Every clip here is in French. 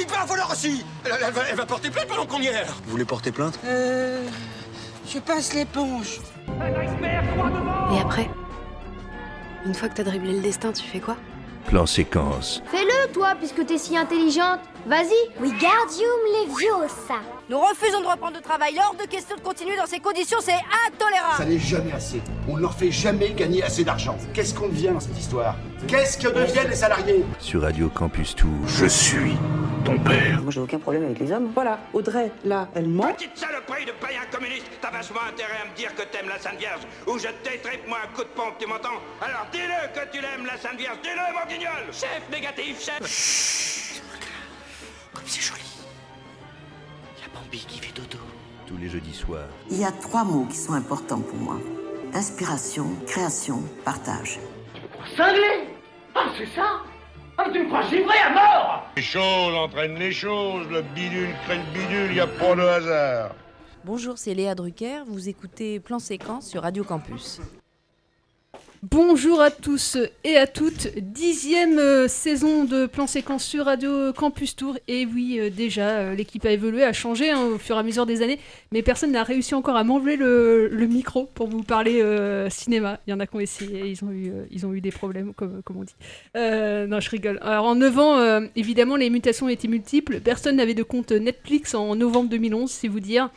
Dites pas un voleur aussi elle, elle va, elle va porter plainte pendant qu'on y est Vous voulez porter plainte? Euh. Je passe l'éponge. Et après Une fois que t'as dribblé le destin, tu fais quoi? Plan séquence. Fais-le, toi, puisque t'es si intelligente. Vas-y. Wingardium Leviosa. Nous refusons de reprendre le travail. Hors de question de continuer dans ces conditions, c'est intolérable. Ça n'est jamais assez. On ne leur fait jamais gagner assez d'argent. Qu'est-ce qu'on devient dans cette histoire? Qu'est-ce que deviennent les salariés? Sur Radio Campus Tour. Je suis ton père. Moi j'ai aucun problème avec les hommes. Voilà, Audrey, là, elle ment. Petite saloperie de païen communiste, t'as vachement intérêt à me dire que t'aimes la Sainte Vierge, ou je t'étripe moi un coup de pompe, tu m'entends? Alors dis-le que tu l'aimes la Sainte Vierge, dis-le mon guignol Chef négatif, chef Comme c'est joli. Il y a Bambi qui fait dodo. Tous les jeudis soirs. Il y a trois mots qui sont importants pour moi. Inspiration, création, partage. Cinglé Ah, c'est ça Ah, tu me crois givré à mort Les choses entraînent les choses, le bidule crée le bidule, y a pas de hasard. Bonjour, c'est Léa Drucker, vous écoutez Plan Séquence sur Radio Campus. Bonjour à tous et à toutes, dixième euh, saison de Plan Séquence sur Radio Campus Tour. Et oui, euh, déjà, euh, l'équipe a évolué, a changé hein, au fur et à mesure des années, mais personne n'a réussi encore à m'enlever le, micro pour vous parler cinéma. Il y en a qui ont essayé, ils ont eu, ils ont eu des problèmes, comme, comme on dit. Non, je rigole. Alors en 9 ans, évidemment, les mutations étaient multiples. Personne n'avait de compte Netflix en novembre 2011, c'est vous dire.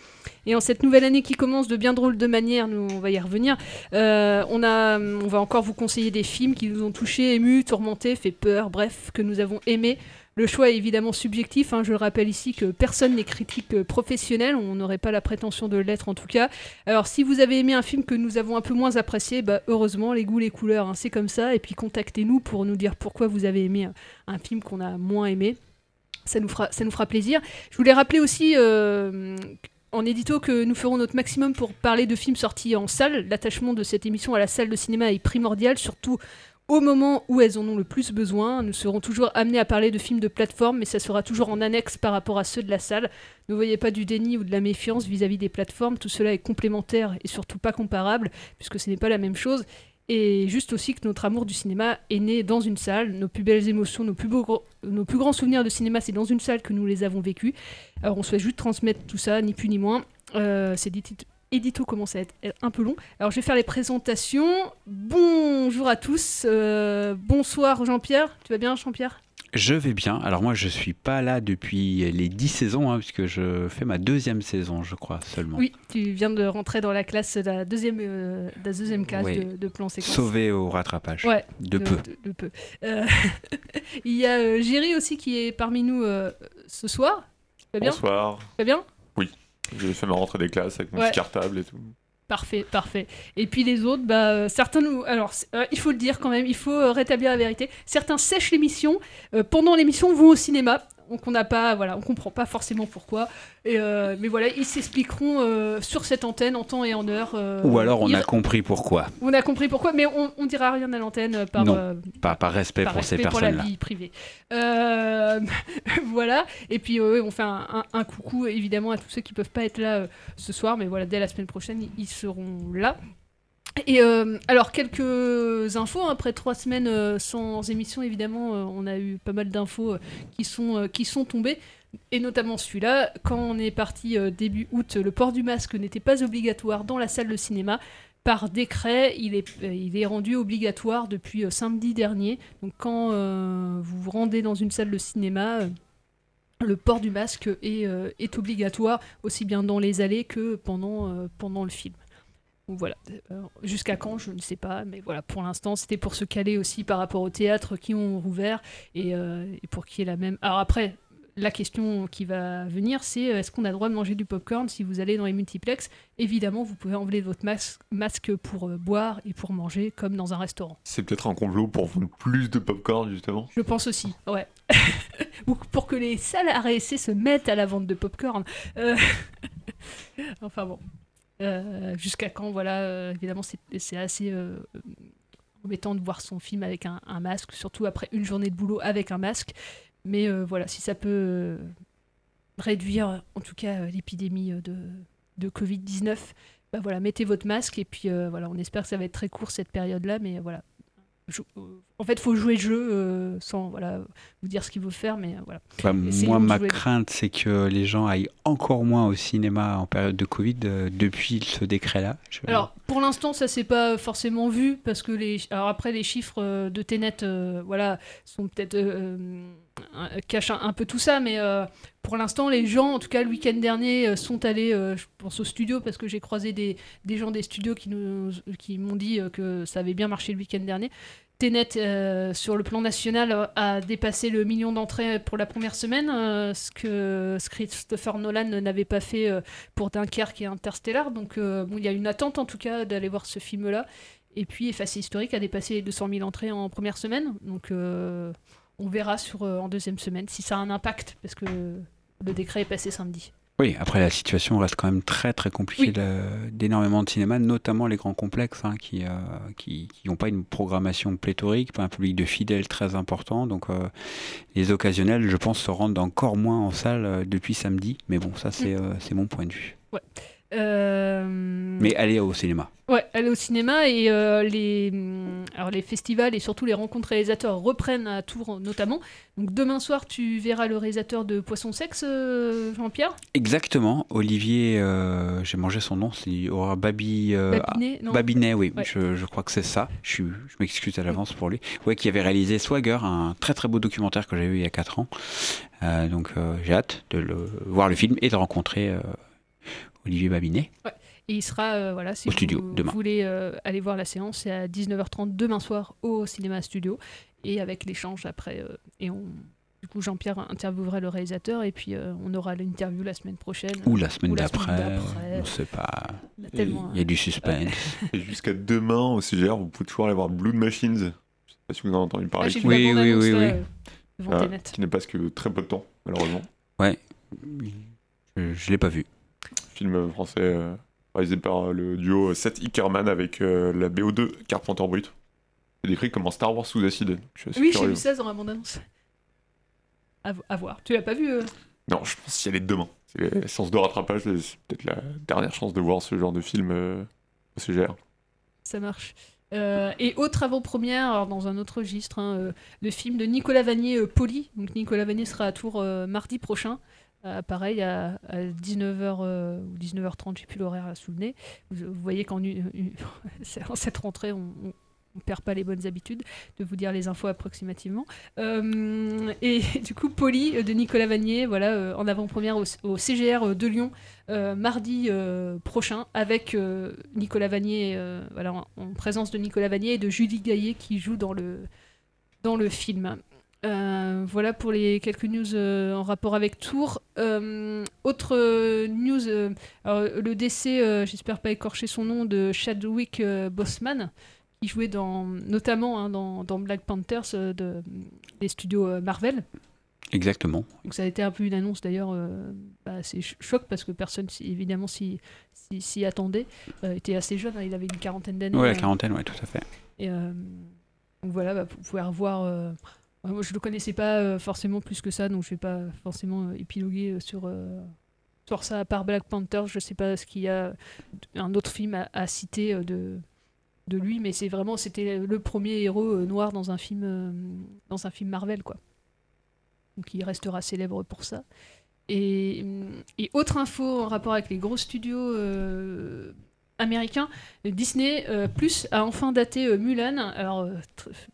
Et en cette nouvelle année qui commence de bien drôle de manière, nous on va y revenir, euh, on, a, on va encore vous conseiller des films qui nous ont touchés, émus, tourmentés, fait peur, bref, que nous avons aimés. Le choix est évidemment subjectif, hein, je le rappelle ici que personne n'est critique professionnel, on n'aurait pas la prétention de l'être en tout cas. Alors si vous avez aimé un film que nous avons un peu moins apprécié, bah, heureusement, les goûts, les couleurs, hein, c'est comme ça, et puis contactez-nous pour nous dire pourquoi vous avez aimé un, un film qu'on a moins aimé. Ça nous, fera, ça nous fera plaisir. Je voulais rappeler aussi euh, en édito que nous ferons notre maximum pour parler de films sortis en salle. L'attachement de cette émission à la salle de cinéma est primordial, surtout au moment où elles en ont le plus besoin. Nous serons toujours amenés à parler de films de plateforme, mais ça sera toujours en annexe par rapport à ceux de la salle. Ne voyez pas du déni ou de la méfiance vis-à-vis des plateformes, tout cela est complémentaire et surtout pas comparable, puisque ce n'est pas la même chose. Et juste aussi que notre amour du cinéma est né dans une salle. Nos plus belles émotions, nos plus, grands souvenirs de cinéma, c'est dans une salle que nous les avons vécus. Alors on souhaite juste transmettre tout ça, ni plus ni moins. Euh, c'est édito, édito commence à être un peu long. Alors je vais faire les présentations. Bonjour à tous. Euh, bonsoir Jean-Pierre. Tu vas bien Jean-Pierre? Je vais bien. Alors moi, je suis pas là depuis les dix saisons, hein, puisque je fais ma deuxième saison, je crois, seulement. Oui, tu viens de rentrer dans la classe, la deuxième, euh, la deuxième classe Oui. de, de plan séquence. Sauvé au rattrapage. Ouais, De peu. De, peu. Euh, Il y a euh, Géry aussi qui est parmi nous euh, ce soir. Tu vas bien? Bonsoir. Tu vas bien? Oui, j'ai fait ma rentrée des classes avec mon Ouais. petit cartable et tout. Parfait, parfait. Et puis les autres, bah, euh, certains nous. Alors, euh, il faut le dire quand même, il faut euh, rétablir la vérité. Certains sèchent l'émission, pendant l'émission vont au cinéma. Donc on n'a pas, voilà, on comprend pas forcément pourquoi. Et, euh, mais voilà, ils s'expliqueront euh, sur cette antenne en temps et en heure. euh, Ou alors on ils- a compris pourquoi. On a compris pourquoi, mais on, on dira rien à l'antenne par, non, par respect par pour ces respect pour la personnes-là. vie privée. Voilà. Et puis on fait un, un- un coucou évidemment à tous ceux qui peuvent pas être là ce soir, mais voilà, dès la semaine prochaine, ils seront là. Et euh, alors quelques infos hein, après trois semaines euh, sans émission évidemment euh, on a eu pas mal d'infos qui sont qui sont tombées et notamment celui-là quand on est parti début août le port du masque n'était pas obligatoire dans la salle de cinéma par décret, il est, il est rendu obligatoire depuis samedi dernier. Donc quand vous vous rendez dans une salle de cinéma, le port du masque est, est obligatoire aussi bien dans les allées que pendant, pendant le film. Voilà, Euh, jusqu'à quand, je ne sais pas, mais voilà, pour l'instant, c'était pour se caler aussi par rapport aux théâtres qui ont rouvert et, euh, et pour qu'il y ait la même. Alors après, la question qui va venir, c'est euh, est-ce qu'on a le droit de manger du popcorn si vous allez dans les multiplex? Évidemment, vous pouvez enlever votre mas- masque pour euh, boire et pour manger comme dans un restaurant. C'est peut-être un complot pour vendre plus de popcorn, justement? Je pense aussi, ouais. Ou pour que les salles RSC se mettent à la vente de popcorn. Euh, enfin bon. Euh, Jusqu'à quand, voilà, euh, évidemment, c'est assez euh, embêtant de voir son film avec un, masque, surtout après une journée de boulot avec un masque. Mais voilà, si ça peut réduire, en tout cas, l'épidémie de, de Covid-19, bah voilà, mettez votre masque et puis voilà, on espère que ça va être très court cette période-là, mais voilà. Euh, en fait, faut jouer le jeu euh, sans voilà vous dire ce qu'il faut faire, mais euh, voilà. Bah, moi, ma crainte, c'est que les gens aillent encore moins au cinéma en période de Covid euh, depuis ce décret-là. Je- Alors, pour l'instant, ça s'est pas forcément vu parce que les. Alors après, les chiffres de Tenet, euh, voilà, sont peut-être euh, euh, cachent un, peu tout ça, mais euh, pour l'instant, les gens, en tout cas le week-end dernier, euh, sont allés, je pense au studio parce que j'ai croisé des, gens des studios qui nous qui m'ont dit que ça avait bien marché le week-end dernier. Tenet, sur le plan national, a dépassé le million d'entrées pour la première semaine, ce que Christopher Nolan n'avait pas fait pour Dunkerque et Interstellar. Donc, bon, il y a une attente en tout cas d'aller voir ce film-là. Et puis, Effacé historique a dépassé les 200 000 entrées en première semaine. Donc, on verra sur, euh, en deuxième semaine si ça a un impact, parce que le décret est passé samedi. Oui, après la situation reste quand même très très compliquée Oui. d'énormément de cinémas, notamment les grands complexes hein, qui n'ont qui, qui n'ont pas une programmation pléthorique, pas un public de fidèles très important. Donc euh, les occasionnels, je pense, se rendent encore moins en salle euh, depuis samedi. Mais bon, ça c'est euh, mon point de vue. Ouais. Euh, Mais aller au cinéma. Ouais, aller au cinéma et euh, les, hum, alors les festivals et surtout les rencontres réalisateurs reprennent à Tours notamment. Donc demain soir, tu verras le réalisateur de Poisson Sexe, euh, Jean-Pierre? Exactement, Olivier, euh, j'ai mangé son nom, c'est Aurore Babi, Babinet, ah, Babinet, oui, Ouais. je, je crois que c'est ça. Je, m'excuse à l'avance pour lui. Ouais, qui avait réalisé Swagger, un très très beau documentaire que j'ai vu il y a 4 ans. Donc j'ai hâte de le, voir le film et de rencontrer Olivier Babinet. Ouais. Et il sera, euh, voilà, si Au vous studio, demain. voulez euh, aller voir la séance, c'est à 19h30 demain soir au cinéma studio et avec l'échange après. euh, et on, du coup, Jean-Pierre interviewera le réalisateur et puis euh, on aura l'interview la semaine prochaine. Ou la semaine d'après, on ne sait pas. Il y a y du suspense. Et jusqu'à demain au CGR, vous pouvez toujours aller voir Blood Machines. Je sais pas si vous en avez entendu parler. Ah, Oui, oui, oui, oui. euh, Ah, qui ne passe que très peu de temps, malheureusement. Ouais, je ne l'ai pas vu. Film français euh, réalisé par euh, le duo Seth Ickerman avec euh, la BO2 Carpenter Brut. C'est décrit comme un Star Wars sous acide. Oui, j'ai vu ça dans la bande-annonce. À, vo- à voir. Tu l'as pas vu euh? Non, je pense qu'il y allait demain. C'est la chance de rattrapage, c'est peut-être la dernière chance de voir ce genre de film euh, au CGR. Ça marche. Euh, et autre avant-première, dans un autre registre, hein, euh, le film de Nicolas Vanier, euh, Poli. Donc Nicolas Vanier sera à Tours euh, mardi prochain. Euh, pareil, à, 19h ou 19h30, j'ai plus l'horaire sous le nez. Vous, voyez qu'en cette rentrée, on, on perd pas les bonnes habitudes de vous dire les infos approximativement. Euh, et du coup, euh, de Nicolas Vanier, voilà, euh, en avant-première au, CGR de Lyon, euh, mardi euh, prochain, avec euh, Nicolas Vanier, euh, voilà, en, en présence de Nicolas Vanier et de Julie Gaillet qui joue dans le, dans le film. Euh, voilà pour les quelques news euh, en rapport avec Tours. Euh, autre news, alors, le décès, j'espère pas écorcher son nom, de Chadwick Boseman, qui jouait dans, notamment hein, dans, dans Black Panthers de, des studios Marvel. Exactement. Donc ça a été un peu une annonce d'ailleurs, euh, bah, choc parce que personne évidemment s'y attendait. Il était assez jeune, hein, il avait une quarantaine d'années. Ouais, la euh, quarantaine, ouais, tout à fait. et donc voilà, bah, vous pouvez revoir. Ouais, moi, je le connaissais pas euh, forcément plus que ça, donc je vais pas forcément euh, épiloguer euh, sur, sur ça. À part Black Panther, je sais pas ce qu'il y a un autre film à, citer de, de lui, mais c'est vraiment c'était le premier héros noir dans un film dans un film Marvel, quoi. Donc il restera célèbre pour ça. Et, et autre info en rapport avec les gros studios américain, Disney euh, Plus a enfin daté euh, Mulan. Alors, euh,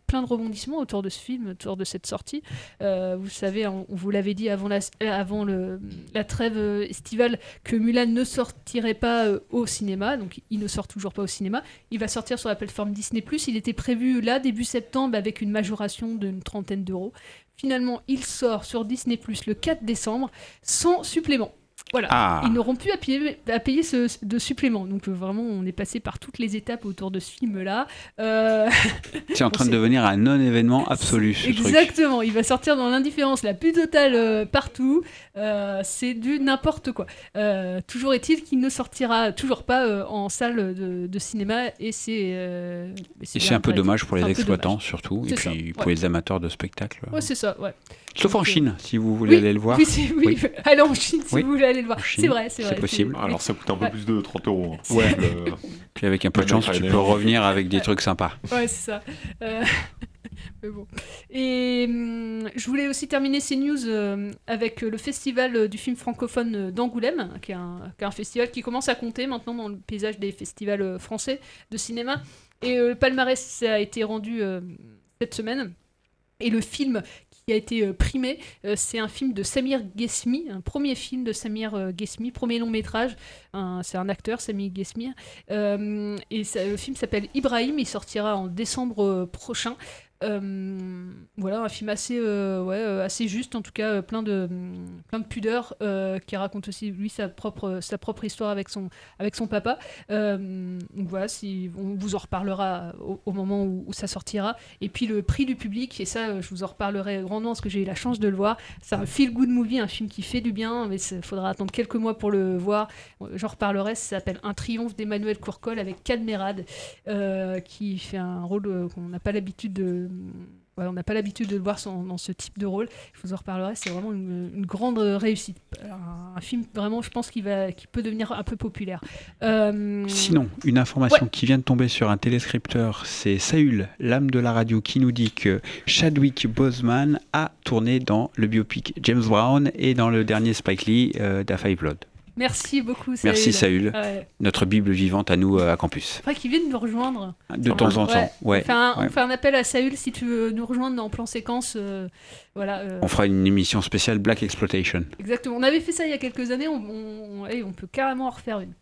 plein de rebondissements autour de ce film, autour de cette sortie. Vous savez, on, vous l'avait dit avant, la, la trêve estivale que Mulan ne sortirait pas au cinéma. Donc, il ne sort toujours pas au cinéma. Il va sortir sur la plateforme Disney Plus. Il était prévu là, début septembre, avec une majoration d'une trentaine d'euros. Finalement, il sort sur Disney Plus le 4 décembre sans supplément. Voilà, Ah. ils n'auront plus à payer, à payer ce, de supplément. Donc euh, vraiment, on est passé par toutes les étapes autour de ce film-là. Euh, C'est en on train de devenir un non-événement absolu, ce truc. Exactement, il va sortir dans l'indifférence la plus totale euh, partout. Euh, c'est du n'importe quoi. Euh, toujours est-il qu'il ne sortira toujours pas euh, en salle de, de cinéma et c'est. euh, c'est un peu dommage pour les exploitants surtout, et puis ça, pour ouais. les amateurs de spectacles. Ouais, c'est ça, ouais. Sauf en Donc, euh, Chine, si vous voulez oui, aller le voir. Oui, oui. allez en Chine si vous voulez aller aller le voir. C'est vrai, c'est vrai. c'est possible. Alors ça coûte un peu Ouais. plus de 30 euros. hein. Ouais. Le- Puis avec un peu de chance, tu peux revenir avec des trucs sympas. Ouais, c'est ça. Euh, Mais bon. Et hum, je voulais aussi terminer ces news euh, avec le festival euh, du film francophone euh, d'Angoulême, qui est, un, qui est un festival qui commence à compter maintenant dans le paysage des festivals euh, français de cinéma. Et euh, le palmarès ça a été rendu euh, cette semaine. Et le film qui a été euh, primé, euh, c'est un film de Samir Ghesmi, un premier film de Samir euh, Ghesmi, premier long métrage. C'est un acteur, Samir Ghesmi. Et le film s'appelle Ibrahim, il sortira en décembre prochain. Euh, voilà, un film assez, euh, ouais, euh, assez juste, en tout cas, plein, de, hum, plein de pudeur, qui raconte aussi, lui, sa propre, sa propre histoire avec son, avec son papa. Donc voilà, si, on vous en reparlera au, moment où, ça sortira. Et puis le prix du public, et ça, je vous en reparlerai grandement parce que j'ai eu la chance de le voir. C'est un feel-good movie, un film qui fait du bien, mais il faudra attendre quelques mois pour le voir. J'en reparlerai, ça s'appelle Un triomphe d'Emmanuel Courcol avec Cadmerade, qui fait un rôle qu'on n'a pas l'habitude de. On n'a pas l'habitude de le voir dans ce type de rôle. Je vous en reparlerai. C'est vraiment une, une grande réussite. Un, un film vraiment, je pense, qui va, qui peut devenir un peu populaire. Euh, Sinon, une information Ouais. qui vient de tomber sur un téléscripteur, c'est Saül, l'âme de la radio, qui nous dit que Chadwick Boseman a tourné dans le biopic James Brown et dans le dernier Spike Lee, euh, Da Five Blood. Merci beaucoup. Merci Saül, Ouais. notre bible vivante à nous euh, à campus. Faudrait qu'il vienne nous rejoindre. De temps en temps, ouais, On, fait un, on ouais. fait un appel à Saül si tu veux nous rejoindre dans plan séquence. euh, voilà. euh, On fera une émission spéciale Black Exploitation. Exactement. On avait fait ça il y a quelques années. On, on, hey, on peut carrément en refaire une.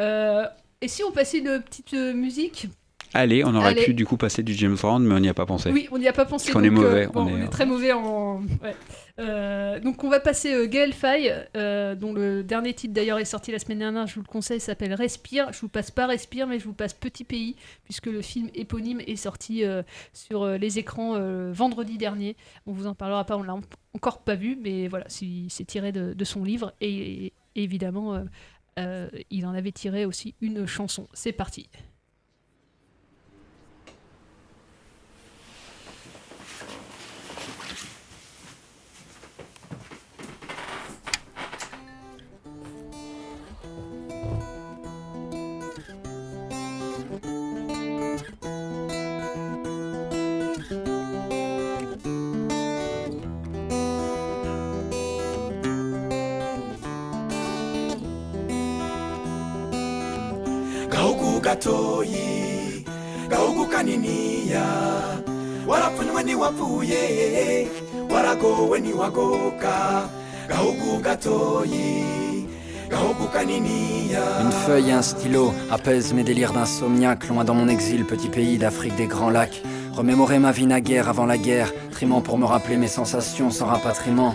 Euh, et si on passait une petite musique? Allez, on aurait Allez. pu du coup passer du James Brown, mais on n'y a pas pensé. Oui, on n'y a pas pensé. Parce qu'on est euh, mauvais, bon, on on, est- est, très mauvais en. ouais. Euh, donc on va passer euh, Gaël Faye, euh, dont le dernier titre d'ailleurs est sorti la semaine dernière. Je vous le conseille, il s'appelle Respire. Je vous passe pas Respire, mais je vous passe Petit Pays, puisque le film éponyme est sorti euh, sur euh, les écrans euh, vendredi dernier. On vous en parlera pas, on l'a en- encore pas vu, mais voilà, c'est tiré de, de son livre et, et évidemment. euh, euh, il en avait tiré aussi une chanson. C'est parti. Une feuille et un stylo apaisent mes délires d'insomniaque, loin dans mon exil, petit pays d'Afrique des grands lacs. Remémorer ma vie naguère avant la guerre, trimant pour me rappeler mes sensations sans rapatriement.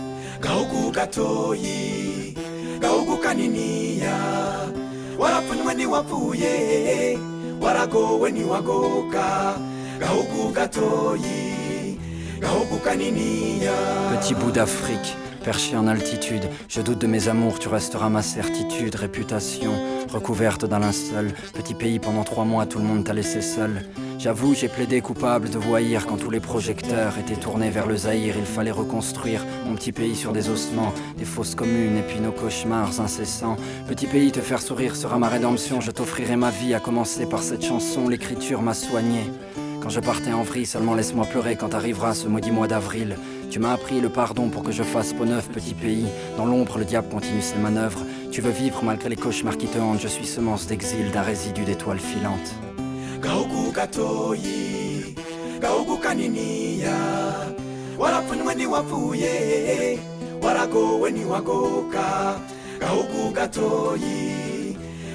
Gahugu gatoyi gahugu kaniniya warapfunywe ntiwapfuye waragowe ntiwagoka gahugu gatoyi gahugu kaniniya Petit bout d'Afrique, perché en altitude, je doute de mes amours, tu resteras ma certitude, réputation recouverte d'un linceul. Petit pays pendant trois mois, tout le monde t'a laissé seul. J'avoue, j'ai plaidé coupable de voyir quand tous les projecteurs étaient tournés vers le Zaïre. Il fallait reconstruire mon petit pays sur des ossements, des fausses communes et puis nos cauchemars incessants. Petit pays, te faire sourire sera ma rédemption. Je t'offrirai ma vie, à commencer par cette chanson. L'écriture m'a soigné. Quand je partais en vrille, seulement laisse-moi pleurer quand arrivera ce maudit mois d'avril. Tu m'as appris le pardon pour que je fasse peau neuve, petit pays. Dans l'ombre, le diable continue ses manœuvres. Tu veux vivre malgré les cauchemars qui te hantent. Je suis semence d'exil d'un résidu d'étoiles filantes.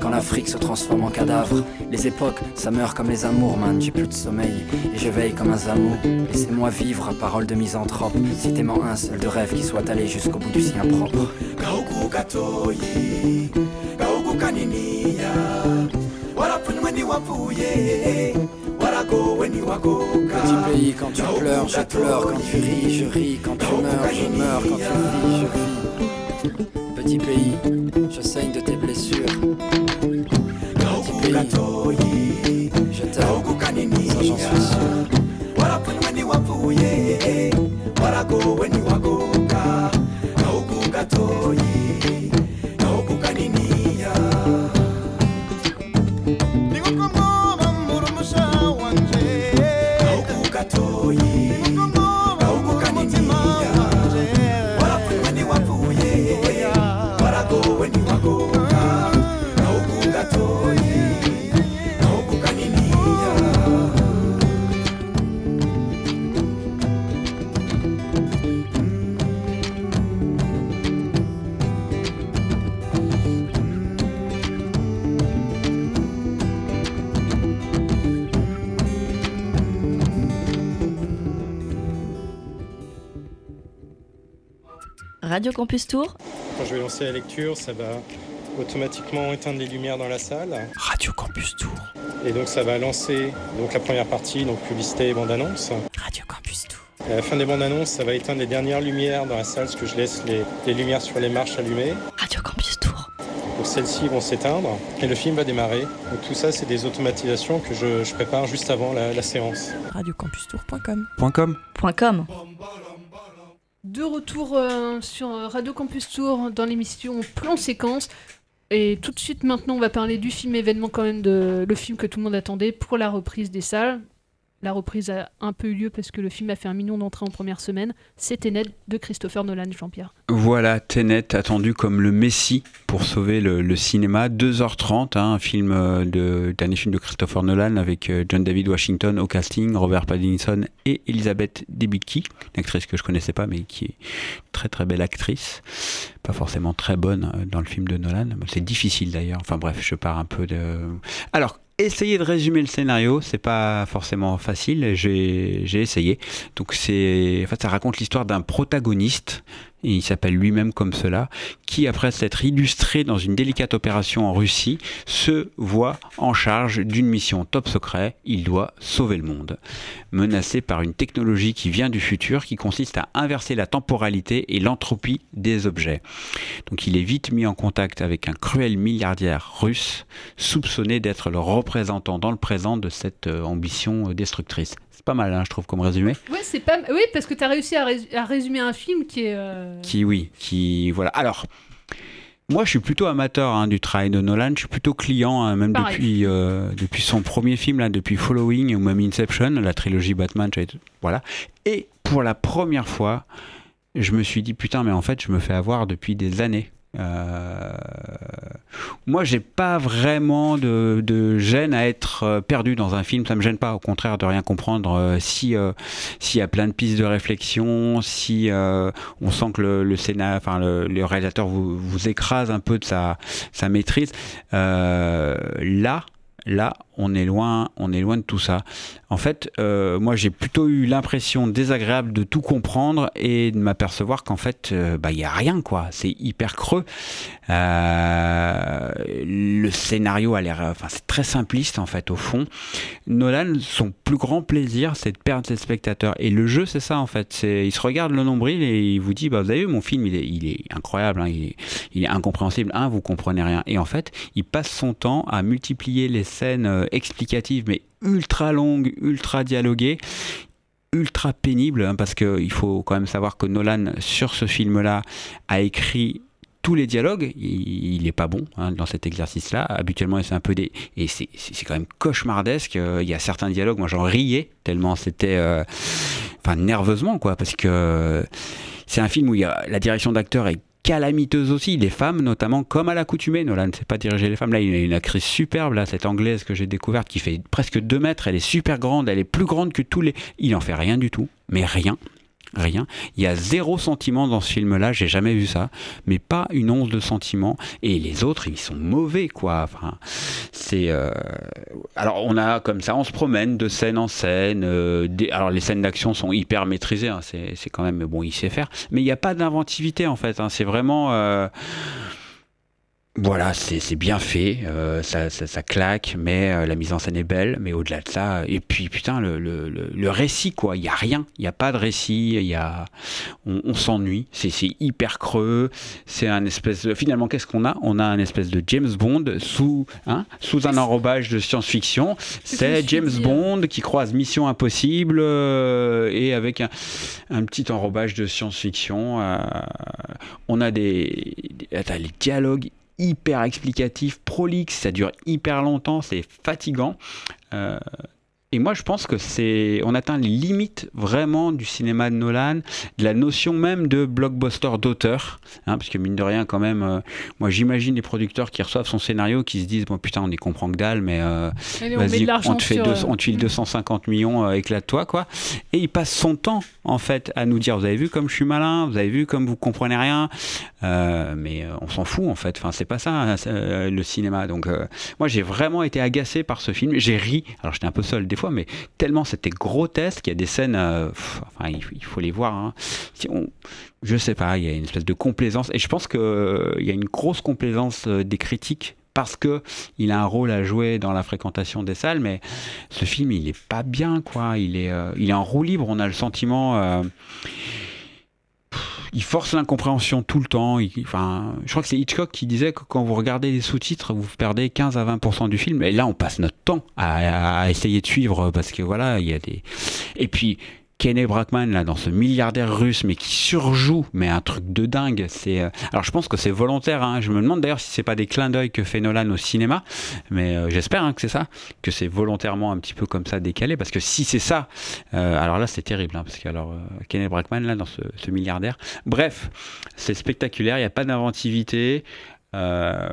Quand l'Afrique se transforme en cadavre, les époques, ça meurt comme les amours, man. J'ai plus de sommeil et je veille comme un zamou. Laissez-moi vivre, parole de misanthrope. Citez-moi un seul de rêve qui soit allé jusqu'au bout du sien propre. Petit pays, quand tu pleures, je pleure, quand tu ris, je ris, quand tu meurs, je meurs, quand tu vis, je vis. Petit pays, je saigne de. Petit Radio Campus Tour. Quand je vais lancer la lecture, ça va automatiquement éteindre les lumières dans la salle. Radio Campus Tour. Et donc ça va lancer donc la première partie, donc publicité et bande-annonce. Radio Campus Tour. À la fin des bandes annonces, ça va éteindre les dernières lumières dans la salle, parce que je laisse les, les lumières sur les marches allumées. Radio Campus Tour. Donc celles-ci vont s'éteindre et le film va démarrer. Donc tout ça, c'est des automatisations que je, je prépare juste avant la, la séance. Radiocampustour.com. .com. .com. De retour euh, sur Radio Campus Tour dans l'émission Plan Séquence. Et tout de suite maintenant, on va parler du film événement quand même, de, le film que tout le monde attendait pour la reprise des salles. La reprise a un peu eu lieu parce que le film a fait un million d'entrées en première semaine. C'est Tenet de Christopher Nolan, Jean-Pierre. Voilà, Tenet attendu comme le messie pour sauver le, cinéma. 2h30, hein, un film euh, de dernier film de Christopher Nolan avec euh, John David Washington au casting, Robert Pattinson et Elizabeth Debicki, une actrice que je connaissais pas mais qui est très très belle actrice, pas forcément très bonne euh, dans le film de Nolan. C'est difficile d'ailleurs. Enfin bref, je pars un peu de. Alors. Essayer de résumer le scénario, c'est pas forcément facile. J'ai essayé. Donc c'est, en fait, ça raconte l'histoire d'un protagoniste et il s'appelle lui-même comme cela, qui après s'être illustré dans une délicate opération en Russie, se voit en charge d'une mission top secret, il doit sauver le monde. Menacé par une technologie qui vient du futur, qui consiste à inverser la temporalité et l'entropie des objets. Donc il est vite mis en contact avec un cruel milliardaire russe, soupçonné d'être le représentant dans le présent de cette euh, ambition destructrice. C'est pas mal, hein, je trouve, comme résumé. Ouais, c'est pas. Oui, parce que tu as réussi à, rés- à résumer un film qui est. euh, Qui, oui, qui. Voilà. Alors. Moi, je suis plutôt amateur hein, du travail de Nolan. Je suis plutôt client, hein, même Pareil. depuis, euh, depuis son premier film, là, depuis Following ou même Inception, la trilogie Batman. Voilà. Et pour la première fois, je me suis dit putain, mais en fait, je me fais avoir depuis des années. Euh, Moi, j'ai pas vraiment de, de gêne à être euh, perdu dans un film. Ça me gêne pas, au contraire, de rien comprendre. Euh, si euh, s'il y a plein de pistes de réflexion, si on sent que le, le scénar, enfin le, le réalisateur vous, vous écrase un peu de sa, sa maîtrise. là, là, on est loin, on est loin de tout ça. En fait, euh, moi, j'ai plutôt eu l'impression désagréable de tout comprendre et de m'apercevoir qu'en fait, euh, bah, il y a rien, quoi. C'est hyper creux. Euh, le scénario a l'air, enfin, c'est très simpliste en fait au fond. Nolan, son plus grand plaisir, c'est de perdre ses spectateurs. Et le jeu, c'est ça en fait. C'est, il se regarde le nombril et il vous dit, bah, vous avez vu, mon film, il est, incroyable, hein, il, est, incompréhensible. Un, vous comprenez rien. Et en fait, il passe son temps à multiplier les scènes euh, explicatives, mais ultra longues, ultra dialoguées ultra pénibles, hein, parce qu'il faut quand même savoir que Nolan, sur ce film-là, a écrit tous les dialogues, il, il est pas bon hein, dans cet exercice-là. Habituellement, c'est un peu des et c'est quand même cauchemardesque. Euh, Il y a certains dialogues, moi j'en riais tellement c'était, euh, enfin nerveusement quoi, parce que c'est un film où il y a la direction d'acteur est calamiteuse aussi, les femmes notamment, comme à l'accoutumée. Nolan ne sait pas diriger les femmes. Là, il y a une actrice superbe, là, cette anglaise que j'ai découverte qui fait presque 2 mètres. Elle est super grande, elle est plus grande que tous les. Il en fait rien du tout, mais rien. Rien. Il y a zéro sentiment dans ce film-là, j'ai jamais vu ça, mais pas une once de sentiment. Et les autres, ils sont mauvais, quoi. Enfin, c'est. euh, Alors, on a comme ça, on se promène de scène en scène. euh, des- Alors, les scènes d'action sont hyper maîtrisées, hein, c'est quand même bon, il sait faire. Mais il n'y a pas d'inventivité en fait. hein, C'est vraiment. euh, Voilà, c'est bien fait, euh, ça, ça, ça claque, mais euh, la mise en scène est belle, mais au-delà de ça, et puis putain, le, le, le, récit, quoi, il n'y a rien, il n'y a pas de récit, y a... on, on s'ennuie, c'est hyper creux, c'est un espèce de... Finalement, qu'est-ce qu'on a? On a un espèce de James Bond sous, hein, sous un enrobage de science-fiction, c'est James Bond qui croise Mission Impossible, euh, et avec un, un petit enrobage de science-fiction, euh, on a des... des- attends, les dialogues hyper explicatif, prolixe, ça dure hyper longtemps, c'est fatigant. Euh, et moi, je pense que c'est, on atteint les limites vraiment du cinéma de Nolan, de la notion même de blockbuster d'auteur, hein, parce que mine de rien, quand même, euh, moi, j'imagine les producteurs qui reçoivent son scénario, qui se disent, bon putain, on y comprend que dalle, mais euh, on vas-y, on te fait, sur, deux- euh, on te file 250 millions, euh, éclate-toi, quoi. Et il passe son temps, en fait, à nous dire, vous avez vu comme je suis malin, vous avez vu comme vous comprenez rien, mais on s'en fout, en fait. Enfin, c'est pas ça, hein, le cinéma. Donc, moi, j'ai vraiment été agacé par ce film. J'ai ri. Alors, j'étais un peu seul des mais tellement c'était grotesque. Il y a des scènes, euh, enfin, il, faut les voir. hein. Si je sais pas, il y a une espèce de complaisance. Et je pense qu'il y a une grosse complaisance euh, des critiques parce que il a un rôle à jouer dans la fréquentation des salles, mais ce film, il est pas bien, quoi. Il est, euh, il est en roue libre. On a le sentiment. Il force l'incompréhension tout le temps. Je crois que c'est Hitchcock qui disait que quand vous regardez les sous-titres, vous perdez 15 à 20% du film. Et là, on passe notre temps à essayer de suivre parce que voilà, il y a des. Et puis. Kenny Brackman là dans ce milliardaire russe mais qui surjoue mais un truc de dingue c'est euh, alors je pense que c'est volontaire hein. je me demande d'ailleurs si c'est pas des clins d'œil que fait Nolan au cinéma mais euh, j'espère hein, que c'est ça que c'est volontairement un petit peu comme ça décalé parce que si c'est ça euh, alors là c'est terrible hein, parce que alors euh, Kenny Brackman là dans ce, ce milliardaire bref c'est spectaculaire il n'y a pas d'inventivité euh,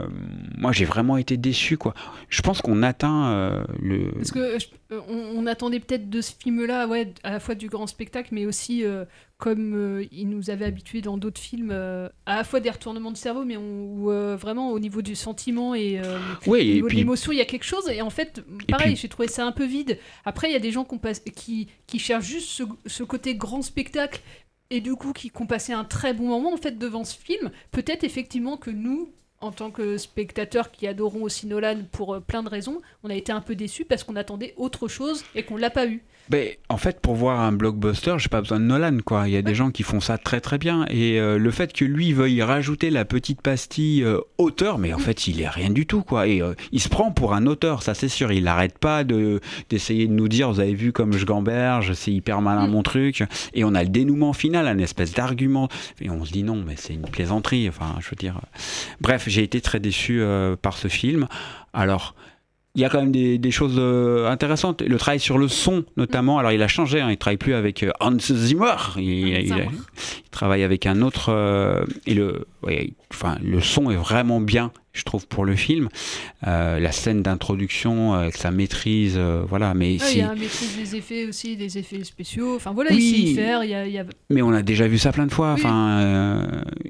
moi j'ai vraiment été déçu quoi je pense qu'on atteint euh, le Parce que euh, je- on, on attendait peut-être de ce film-là, ouais, à la fois du grand spectacle, mais aussi euh, comme il nous avait habitués dans d'autres films, à la fois des retournements de cerveau, mais on- où, vraiment au niveau du sentiment et au et niveau puis- de l'émotion, il y a quelque chose. Et en fait, pareil, puis- j'ai trouvé ça un peu vide. Après, il y a des gens passe- qui, qui cherchent juste ce, ce côté grand spectacle. Et du coup, qui, qui ont passé un très bon moment en fait devant ce film. Peut-être effectivement que nous, en tant que spectateurs qui adorons aussi Nolan pour euh, plein de raisons, on a été un peu déçus parce qu'on attendait autre chose et qu'on l'a pas eu. Ben, en fait, pour voir un blockbuster, j'ai pas besoin de Nolan, quoi. Il y a des gens qui font ça très très bien. Et euh, le fait que lui veuille rajouter la petite pastille euh, auteur, mais en fait, il est rien du tout, quoi. Et euh, il se prend pour un auteur, ça c'est sûr. Il n'arrête pas de d'essayer de nous dire, vous avez vu comme je gamberge, c'est hyper malin mon truc. Et on a le dénouement final, un espèce d'argument. Et on se dit non, mais c'est une plaisanterie. Enfin, je veux dire. Bref, j'ai été très déçu par ce film. Alors. Il y a quand même des, des choses euh, intéressantes. Le travail sur le son, notamment. Alors, il a changé. Hein, il travaille plus avec euh, Hans Zimmer. Il, il- il- il travaille avec un autre. euh, et le, ouais, enfin, le son est vraiment bien, je trouve, pour le film. Euh, la scène d'introduction euh, avec sa maîtrise, euh, voilà. Mais Ah, si- Il y a un maîtrise des effets aussi, des effets spéciaux. Enfin voilà, Oui. il sait y faire. Il y a, il y a- Mais on a déjà vu ça plein de fois. Oui. Enfin, euh,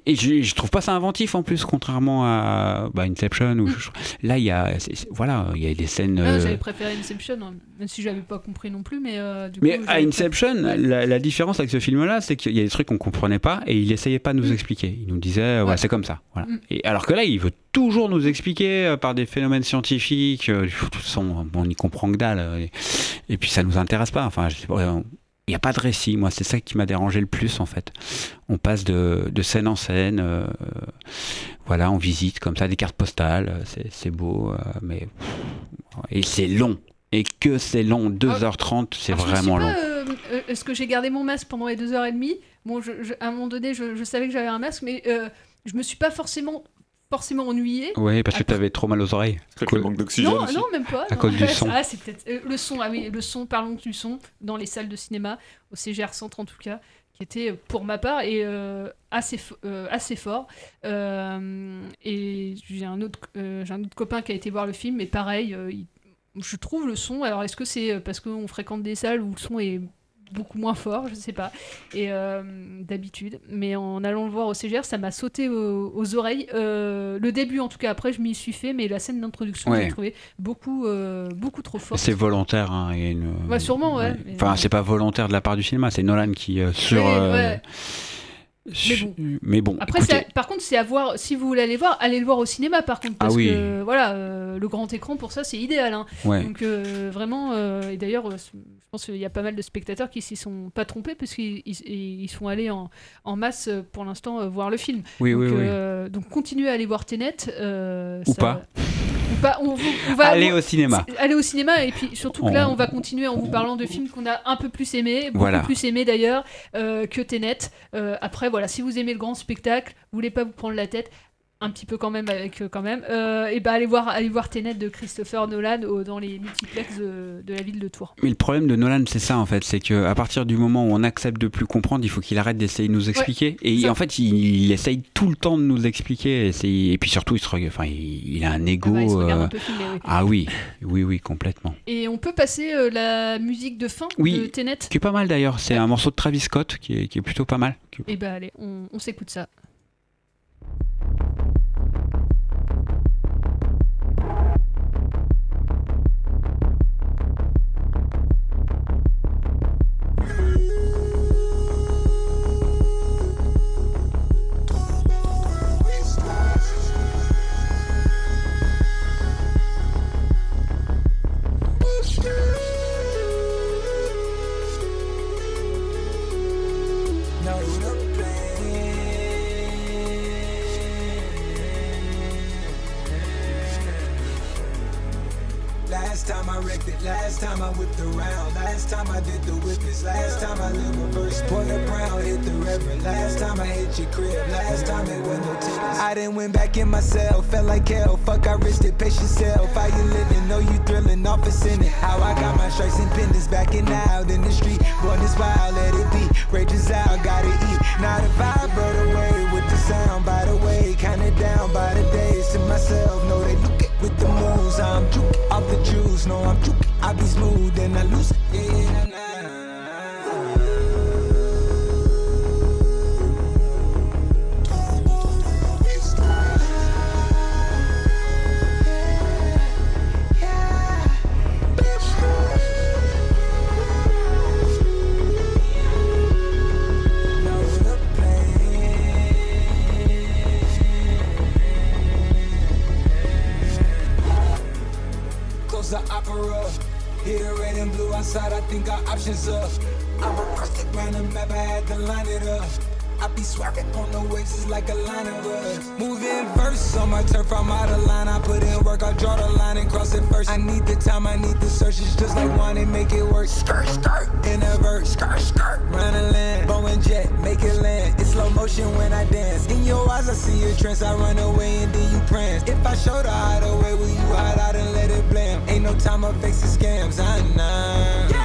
et je, je trouve pas ça inventif en plus, contrairement à bah, Inception. Je- là, il y a, voilà, il y a des scènes. Ah, J'avais préféré Inception, hein, même si j'avais pas compris non plus. Mais euh, du Mais coup, à Inception, la, la différence avec ce film-là, c'est qu'il y a des trucs qu'on comprenait pas et il essayait pas de nous expliquer. Il nous disait, ouais, c'est comme ça. Voilà. Mm. Et alors que là, il veut toujours nous expliquer euh, par des phénomènes scientifiques. euh, de toute façon, on n'y comprend que dalle. euh, Et, et puis ça nous intéresse pas. Enfin, je sais pas, on- il n'y a pas de récit. Moi, c'est ça qui m'a dérangé le plus, en fait. On passe de, de scène en scène. euh, voilà, on visite comme ça des cartes postales. C'est, c'est beau, euh, mais. Et c'est long. Et que c'est long. 2h30, c'est Alors, je me vraiment long. euh, euh, Est-ce que j'ai gardé mon masque pendant les deux heures et demie? Bon, je- je- à un moment donné, je, je savais que j'avais un masque, mais euh, je me suis pas forcément forcément ennuyée. Oui, parce que tu avais trop mal aux oreilles. C'est le manque d'oxygène Non, non, même pas. À non. cause du son. Ah, c'est peut-être euh, le son. Ah oui, le son. Parlons du son dans les salles de cinéma, au CGR Centre en tout cas, qui était pour ma part et euh, assez euh, assez fort. Euh, et j'ai un autre euh, j'ai un autre copain qui a été voir le film, et pareil, euh, il- je trouve le son. Alors est-ce que c'est euh, parce qu'on fréquente des salles où le son est beaucoup moins fort, je sais pas, et euh, d'habitude. Mais en allant le voir au CGR, ça m'a sauté aux, aux oreilles. Euh, le début, en tout cas, après, je m'y suis fait, mais la scène d'introduction, Ouais. j'ai trouvé beaucoup, euh, beaucoup trop forte. C'est volontaire. hein, une- Ouais, sûrement, ouais. mais- Enfin, c'est pas volontaire de la part du cinéma, c'est Nolan qui sur. Mais bon, Après, écoutez, par contre, c'est à voir. Si vous voulez aller voir, allez le voir au cinéma. Par contre, parce Ah oui. que voilà, euh, le grand écran pour ça, c'est idéal. hein. Ouais. Donc euh, vraiment, euh, et d'ailleurs, je pense qu'il y a pas mal de spectateurs qui s'y sont pas trompés parce qu'ils ils, ils sont allés en, en masse pour l'instant voir le film. Oui, donc, oui, oui. donc continuez à aller voir Tenet. Ou ça- pas. On, vous- on va Allez au cinéma. Allez au cinéma et puis surtout que On- là, on va continuer en vous parlant de films qu'on a un peu plus aimés, beaucoup Voilà. plus aimés d'ailleurs euh, que Tenet. Euh, après, voilà, si vous aimez le grand spectacle, vous voulez pas vous prendre la tête. Un petit peu quand même avec euh, quand même. Euh, et ben allez voir allez voir Tenet de Christopher Nolan au- dans les multiplex de, de la ville de Tours. Mais le problème de Nolan, c'est ça en fait, c'est que à partir du moment où on accepte de plus comprendre, il faut qu'il arrête d'essayer de nous expliquer. et en fait, il, il essaye tout le temps de nous expliquer. Et, puis surtout, il, se reg- enfin, il, il a un ego. bah, il se regarde un peu oui. Ah oui, oui, oui, complètement. Et on peut passer euh, la musique de fin Oui, de Tenet? qui est pas mal d'ailleurs. C'est un morceau de Travis Scott qui est, qui est plutôt pas mal. Et ben allez, on, on s'écoute ça. Last time I wrecked it, last time I whipped around, last time I did the whippets, last time I lived reverse. A brown, hit the reverend, last time I hit your crib, last time it was no tickets. I done went back in myself, felt like hell, fuck I risked it, pace yourself. How you living, know you thrilling, off a sinning. How I got my stripes and pendants backing out in the street, born this wild, let it be. Rages out, gotta eat. Now the vibe brought away with the sound, by the way, kinda down by the days to myself. The moves, I'm juke off the juice. No, I'm juke, I be smooth and I lose. Yeah, outside, I think our options up. I'm a rustic the map, I had to line it up. I be swerving on the waves, it's like a line of us. Moving verse on my turf, I'm out of line. I put in work, I draw the line and cross it first. I need the time, I need the search. It's just like one and make it work. Skirt, skirt, in a verse, skirt, skirt. Run a land, Boeing jet, make it land. It's slow motion when I dance. In your eyes, I see your trance. I run away and then you prance. If I show the hideaway, will you hide out and let it blam? Ain't no time of fixing scams, I know.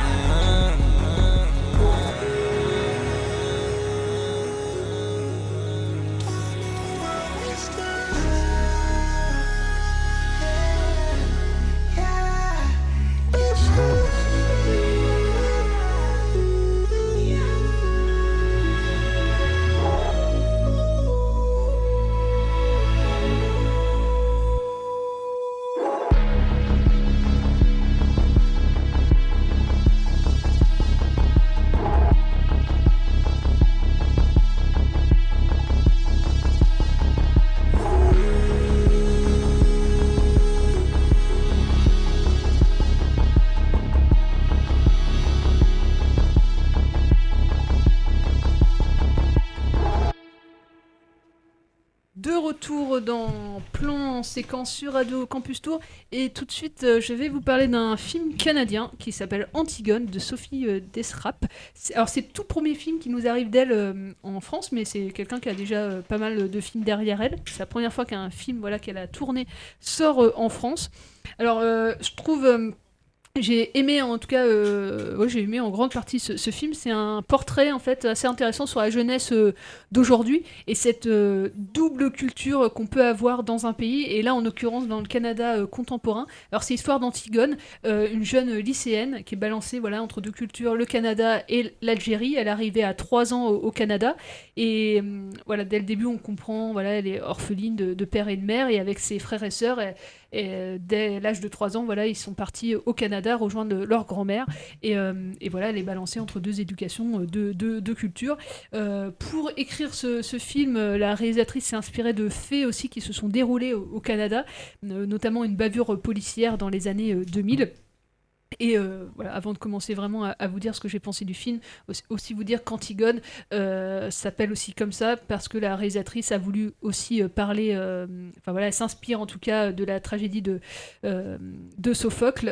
Dans Plan séquence sur Radio Campus Tour et tout de suite euh, je vais vous parler d'un film canadien qui s'appelle Antigone de Sophie euh, Desrap. Alors c'est tout premier film qui nous arrive d'elle euh, en France mais c'est quelqu'un qui a déjà pas mal de films derrière elle. C'est la première fois qu'un film voilà, qu'elle a tourné sort en France. Alors je trouve... j'ai aimé en tout cas, euh, j'ai aimé en grande partie ce, film. C'est un portrait en fait assez intéressant sur la jeunesse euh, d'aujourd'hui et cette euh, double culture qu'on peut avoir dans un pays. Et là, en l'occurrence, dans le Canada contemporain. Alors, c'est l'histoire d'Antigone, une jeune lycéenne qui est balancée voilà entre deux cultures, le Canada et l'Algérie. Elle est arrivée à 3 ans au, Canada et voilà, dès le début, on comprend voilà, elle est orpheline de, père et de mère et avec ses frères et sœurs. Et euh, dès l'âge de 3 ans, voilà, ils sont partis au Canada rejoindre leur grand-mère. Et, euh, et voilà, elle est balancée entre deux éducations, euh, deux, cultures. Pour écrire ce, film, la réalisatrice s'est inspirée de faits aussi qui se sont déroulés au, au Canada, notamment une bavure policière dans les années euh, 2000. Et euh, voilà, avant de commencer vraiment à, vous dire ce que j'ai pensé du film, aussi, vous dire qu'Antigone euh, s'appelle aussi comme ça parce que la réalisatrice a voulu aussi euh, parler, enfin voilà, elle s'inspire en tout cas de la tragédie de, Sophocle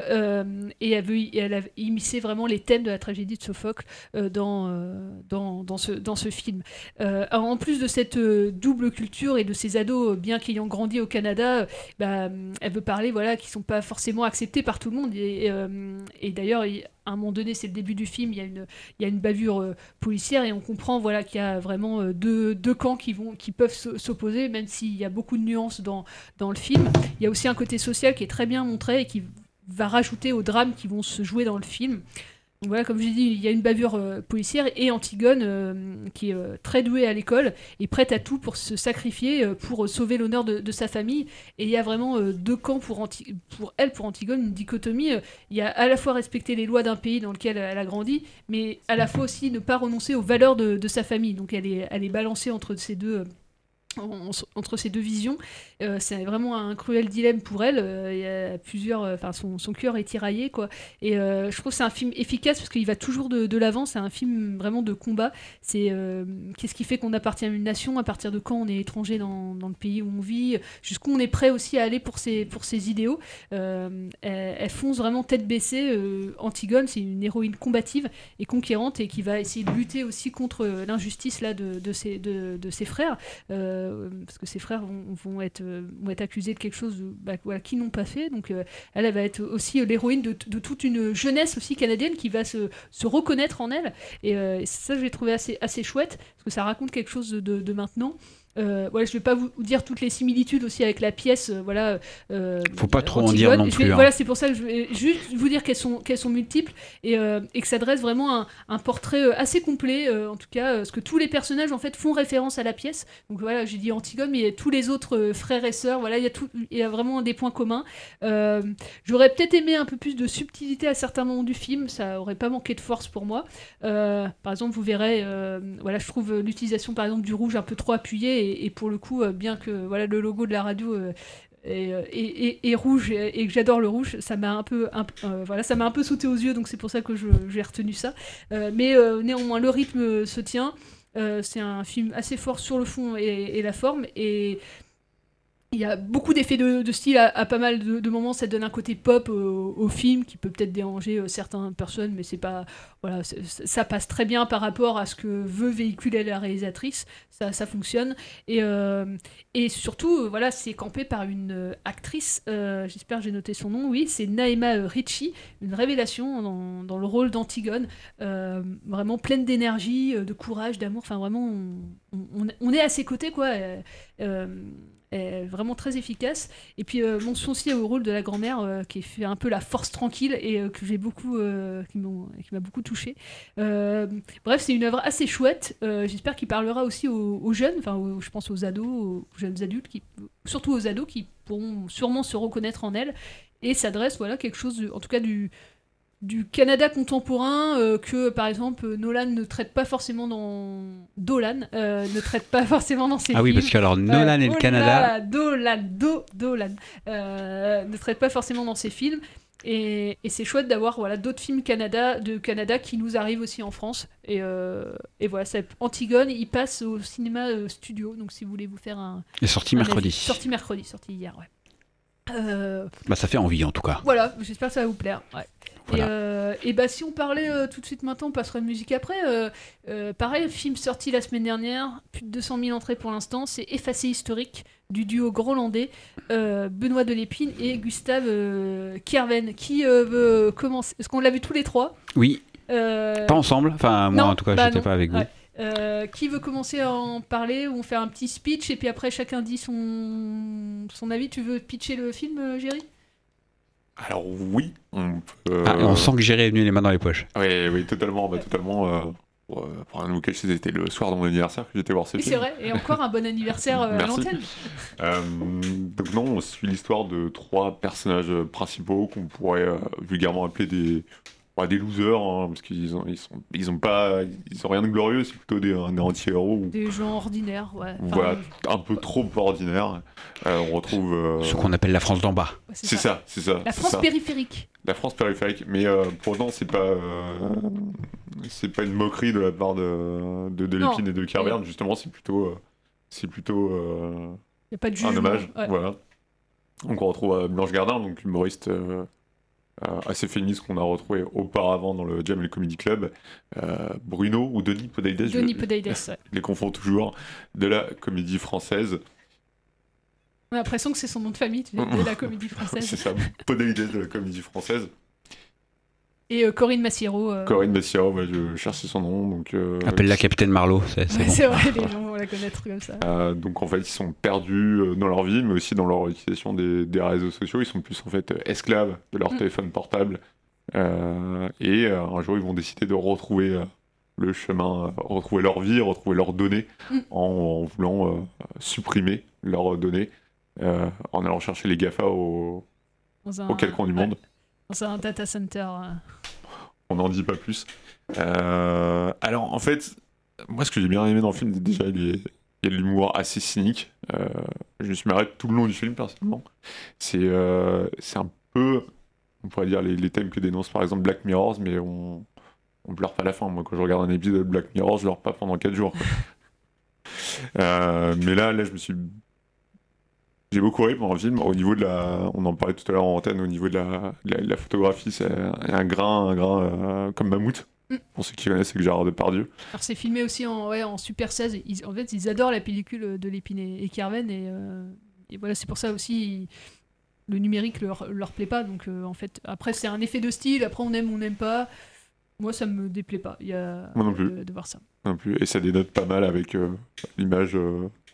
et elle, veut, elle a immiscé vraiment les thèmes de la tragédie de Sophocle dans, dans, ce, dans ce film. Alors, en plus de cette double culture et de ces ados, bien qu'ayant grandi au Canada, bah, elle veut parler voilà, qui sont pas forcément acceptés par tout le monde. Et, et, euh, et d'ailleurs, il- à un moment donné, c'est le début du film, il y a une, il y a une bavure euh, policière et on comprend voilà, qu'il y a vraiment euh, deux, deux camps qui, vont, qui peuvent s'o- s'opposer, même s'il y a beaucoup de nuances dans, dans le film. Il y a aussi un côté social qui est très bien montré et qui va rajouter aux drames qui vont se jouer dans le film. Voilà, comme j'ai dit, il y a une bavure euh, policière et Antigone, euh, qui est euh, très douée à l'école, est prête à tout pour se sacrifier, pour sauver l'honneur de, sa famille. Et il y a vraiment deux camps pour, elle, pour Antigone, une dichotomie. Il y a à la fois respecter les lois d'un pays dans lequel elle a grandi, mais à la fois aussi ne pas renoncer aux valeurs de, sa famille. Donc elle est, balancée entre ces deux. visions, c'est vraiment un cruel dilemme pour elle. Euh, y a plusieurs, euh, enfin son, son cœur est tiraillé quoi. Et euh, je trouve que c'est un film efficace parce qu'il va toujours de, de l'avant. C'est un film vraiment de combat. C'est euh, qu'est-ce qui fait qu'on appartient à une nation, à partir de quand on est étranger dans, dans le pays où on vit, jusqu'où on est prêt aussi à aller pour ses pour idéaux? Euh, elle, fonce vraiment tête baissée. Euh, Antigone, c'est une héroïne combative et conquérante et qui va essayer de lutter aussi contre euh, l'injustice là de, de ses de, de ses frères euh, parce que ses frères vont, vont être euh, vont être accusés de quelque chose de- bah, qu'ils n'ont pas fait. Donc euh, elle, va être aussi euh, l'héroïne de, toute une jeunesse aussi canadienne qui va se, reconnaître en elle. Et, euh, ça, j'ai trouvé assez, assez chouette, parce que ça raconte quelque chose de maintenant. Euh, voilà, je vais pas vous dire toutes les similitudes aussi avec la pièce. euh, voilà, euh, Faut pas trop en dire non vais- plus, hein. Voilà, c'est pour ça que je vais juste vous dire qu'elles sont, qu'elles sont multiples et, euh, et que ça dresse vraiment un, un portrait euh, assez complet, euh, en tout cas, euh, parce que tous les personnages en fait font référence à la pièce. Donc voilà, j'ai dit Antigone, mais il y a tous les autres euh, frères et sœurs, voilà, il y, a tout- il y a vraiment des points communs. Euh, J'aurais peut-être aimé un peu plus de subtilité à certains moments du film, ça aurait pas manqué de force pour moi. Euh, par exemple, vous verrez, euh, voilà, je trouve euh, l'utilisation par exemple du rouge un peu trop appuyée et, et pour le coup, euh, bien que voilà le logo de la radio euh, est, euh, est- rouge et, que j'adore le rouge, ça m'a un peu, voilà, ça m'a un peu sauté aux yeux, donc c'est pour ça que j'ai retenu ça. Mais néanmoins, le rythme se tient. C'est un film assez fort sur le fond et la forme et il y a beaucoup d'effets de, style à, pas mal de, moments. Ça donne un côté pop au, film qui peut peut-être déranger euh, certaines personnes, mais c'est pas voilà, ça passe très bien par rapport à ce que veut véhiculer la réalisatrice. Ça, ça fonctionne et euh, et surtout euh, voilà, c'est campé par une euh, actrice. euh, J'espère j'ai noté son nom. Oui, c'est Naima Ricci, une révélation dans, dans le rôle d'Antigone, vraiment pleine d'énergie, de courage, d'amour. Enfin vraiment, on, on- on est à ses côtés quoi. Vraiment très efficace. Et puis euh, mention aussi au rôle de la grand-mère euh, qui fait un peu la force tranquille et euh, que j'ai beaucoup, euh, qui m'a beaucoup touché. bref, c'est une œuvre assez chouette. J'espère qu'il parlera aussi aux, jeunes, enfin je pense aux ados, aux jeunes adultes, qui, surtout aux ados qui pourront sûrement se reconnaître en elle. Et s'adresse voilà quelque chose, en tout cas du du Canada contemporain euh, que par exemple Nolan ne traite pas forcément dans Dolan euh, ne traite pas forcément dans ses Ah oui, parce que alors, Nolan et le oh Canada- Dolan Do Dolan euh, ne traite pas forcément dans ses films Et, et c'est chouette d'avoir voilà, d'autres films Canada, de Canada qui nous arrivent aussi en France. Et, euh, et voilà, c'est Antigone, il passe au cinéma euh, studio. Donc si vous voulez vous faire un. Il est sorti un mercredi. avis- Sorti mercredi, sorti hier, ouais. Euh, Bah, ça fait envie en tout cas. voilà, j'espère que ça va vous plaire. ouais. Voilà. Et, euh, et bah si on parlait euh, tout de suite maintenant, on passera de musique après. euh, pareil, film sorti la semaine dernière, plus de 200 000 entrées pour l'instant, c'est Effacé historique du duo grolandais euh, Benoît Delépine et Gustave Kerven qui veut commencer. Est-ce qu'on l'a vu tous les trois? Oui. Pas ensemble. Enfin, moi non, en tout cas, bah j'étais pas avec vous. ouais. Qui veut commencer à en parler ou on fait un petit speech et puis après chacun dit son, son avis Tu veux pitcher le film, Géry? Alors oui, on peut. Ah, on sent que Géré est venu les mains dans les poches. Oui, oui, totalement, bah, totalement. Euh, pour, euh, pour rien nous cacher, c'était le soir de mon anniversaire que j'étais voir ce Oui, film. c'est vrai. Et encore un bon anniversaire euh, à l'antenne. Euh, donc non, on suit l'histoire de trois personnages principaux qu'on pourrait euh, vulgairement appeler des bah, des losers, hein, parce qu'ils ont ils sont ils ont pas ils ont rien de glorieux, c'est plutôt des, des anti-héros. ou- Des gens ordinaires, ouais. Enfin, Voilà, un peu trop ordinaire. Euh, on retrouve. euh, Ce qu'on appelle la France d'en bas. c'est C'est ça, c'est ça. La France ça. périphérique. La France périphérique, mais euh, pour autant, c'est pas, euh, c'est pas une moquerie de la part de, de et de Kerverne, justement, c'est plutôt, euh, c'est plutôt euh, Y a pas de un jugement, hommage. ouais. Voilà. Donc on retrouve euh, Blanche Gardin, donc humoriste euh, euh, assez féministe qu'on a retrouvé auparavant dans le Jam et le Comedy Club, euh, Bruno ou Denis Podalides, je- Denis ouais. je les confonds toujours, de la comédie française. On a l'impression que c'est son nom de famille, de la comédie française. c'est ça, Podalides de la comédie française. Et euh, Corinne Massiero. euh, Corinne Bessiaro, ouais, je cherchais son nom. Donc, euh, Appelle-la Capitaine Marlowe, c'est c'est ouais, bon. c'est vrai, les gens vont la connaître comme ça. Euh, donc en fait, ils sont perdus dans leur vie, mais aussi dans leur utilisation des, des réseaux sociaux. Ils sont plus en fait esclaves de leur Mm. téléphone portable. Euh, et euh, un jour, ils vont décider de retrouver le chemin, retrouver leur vie, retrouver leurs données, Mm. en, en voulant euh, supprimer leurs données, euh, en allant chercher les GAFA au, un- coins du ouais. Dans un data center. euh. On n'en dit pas plus. Euh, alors, en fait, moi, ce que j'ai bien aimé dans le film, déjà, il, est- il y a de l'humour assez cynique. Euh, je me suis marré tout le long du film, personnellement. C'est euh, un peu, on pourrait dire, les, les thèmes que dénonce par exemple Black Mirrors, mais on, on pleure pas à la fin. Moi, quand je regarde un épisode de Black Mirror, je pleure pas pendant 4 jours. mais là, là, je me suis j'ai beaucoup ri pendant le film. Au niveau de la, on en parlait tout à l'heure en antenne, au niveau de la, de la, de la photographie, c'est un grain, un grain euh, comme mammouth. Mm. Pour ceux qui connaissent, c'est Gérard Depardieu. Alors c'est filmé aussi en, ouais, en Super 16. Ils- en fait, ils adorent la pellicule de Lépine et, Kerven. Et, euh, et voilà, c'est pour ça aussi le numérique leur, leur plaît pas. Donc euh, en fait, après, c'est un effet de style. Après, on aime, on n'aime pas. Moi, ça me déplaît pas. Il y a Moi non plus. De, de voir ça. Non plus. Et ça dénote pas mal avec l'image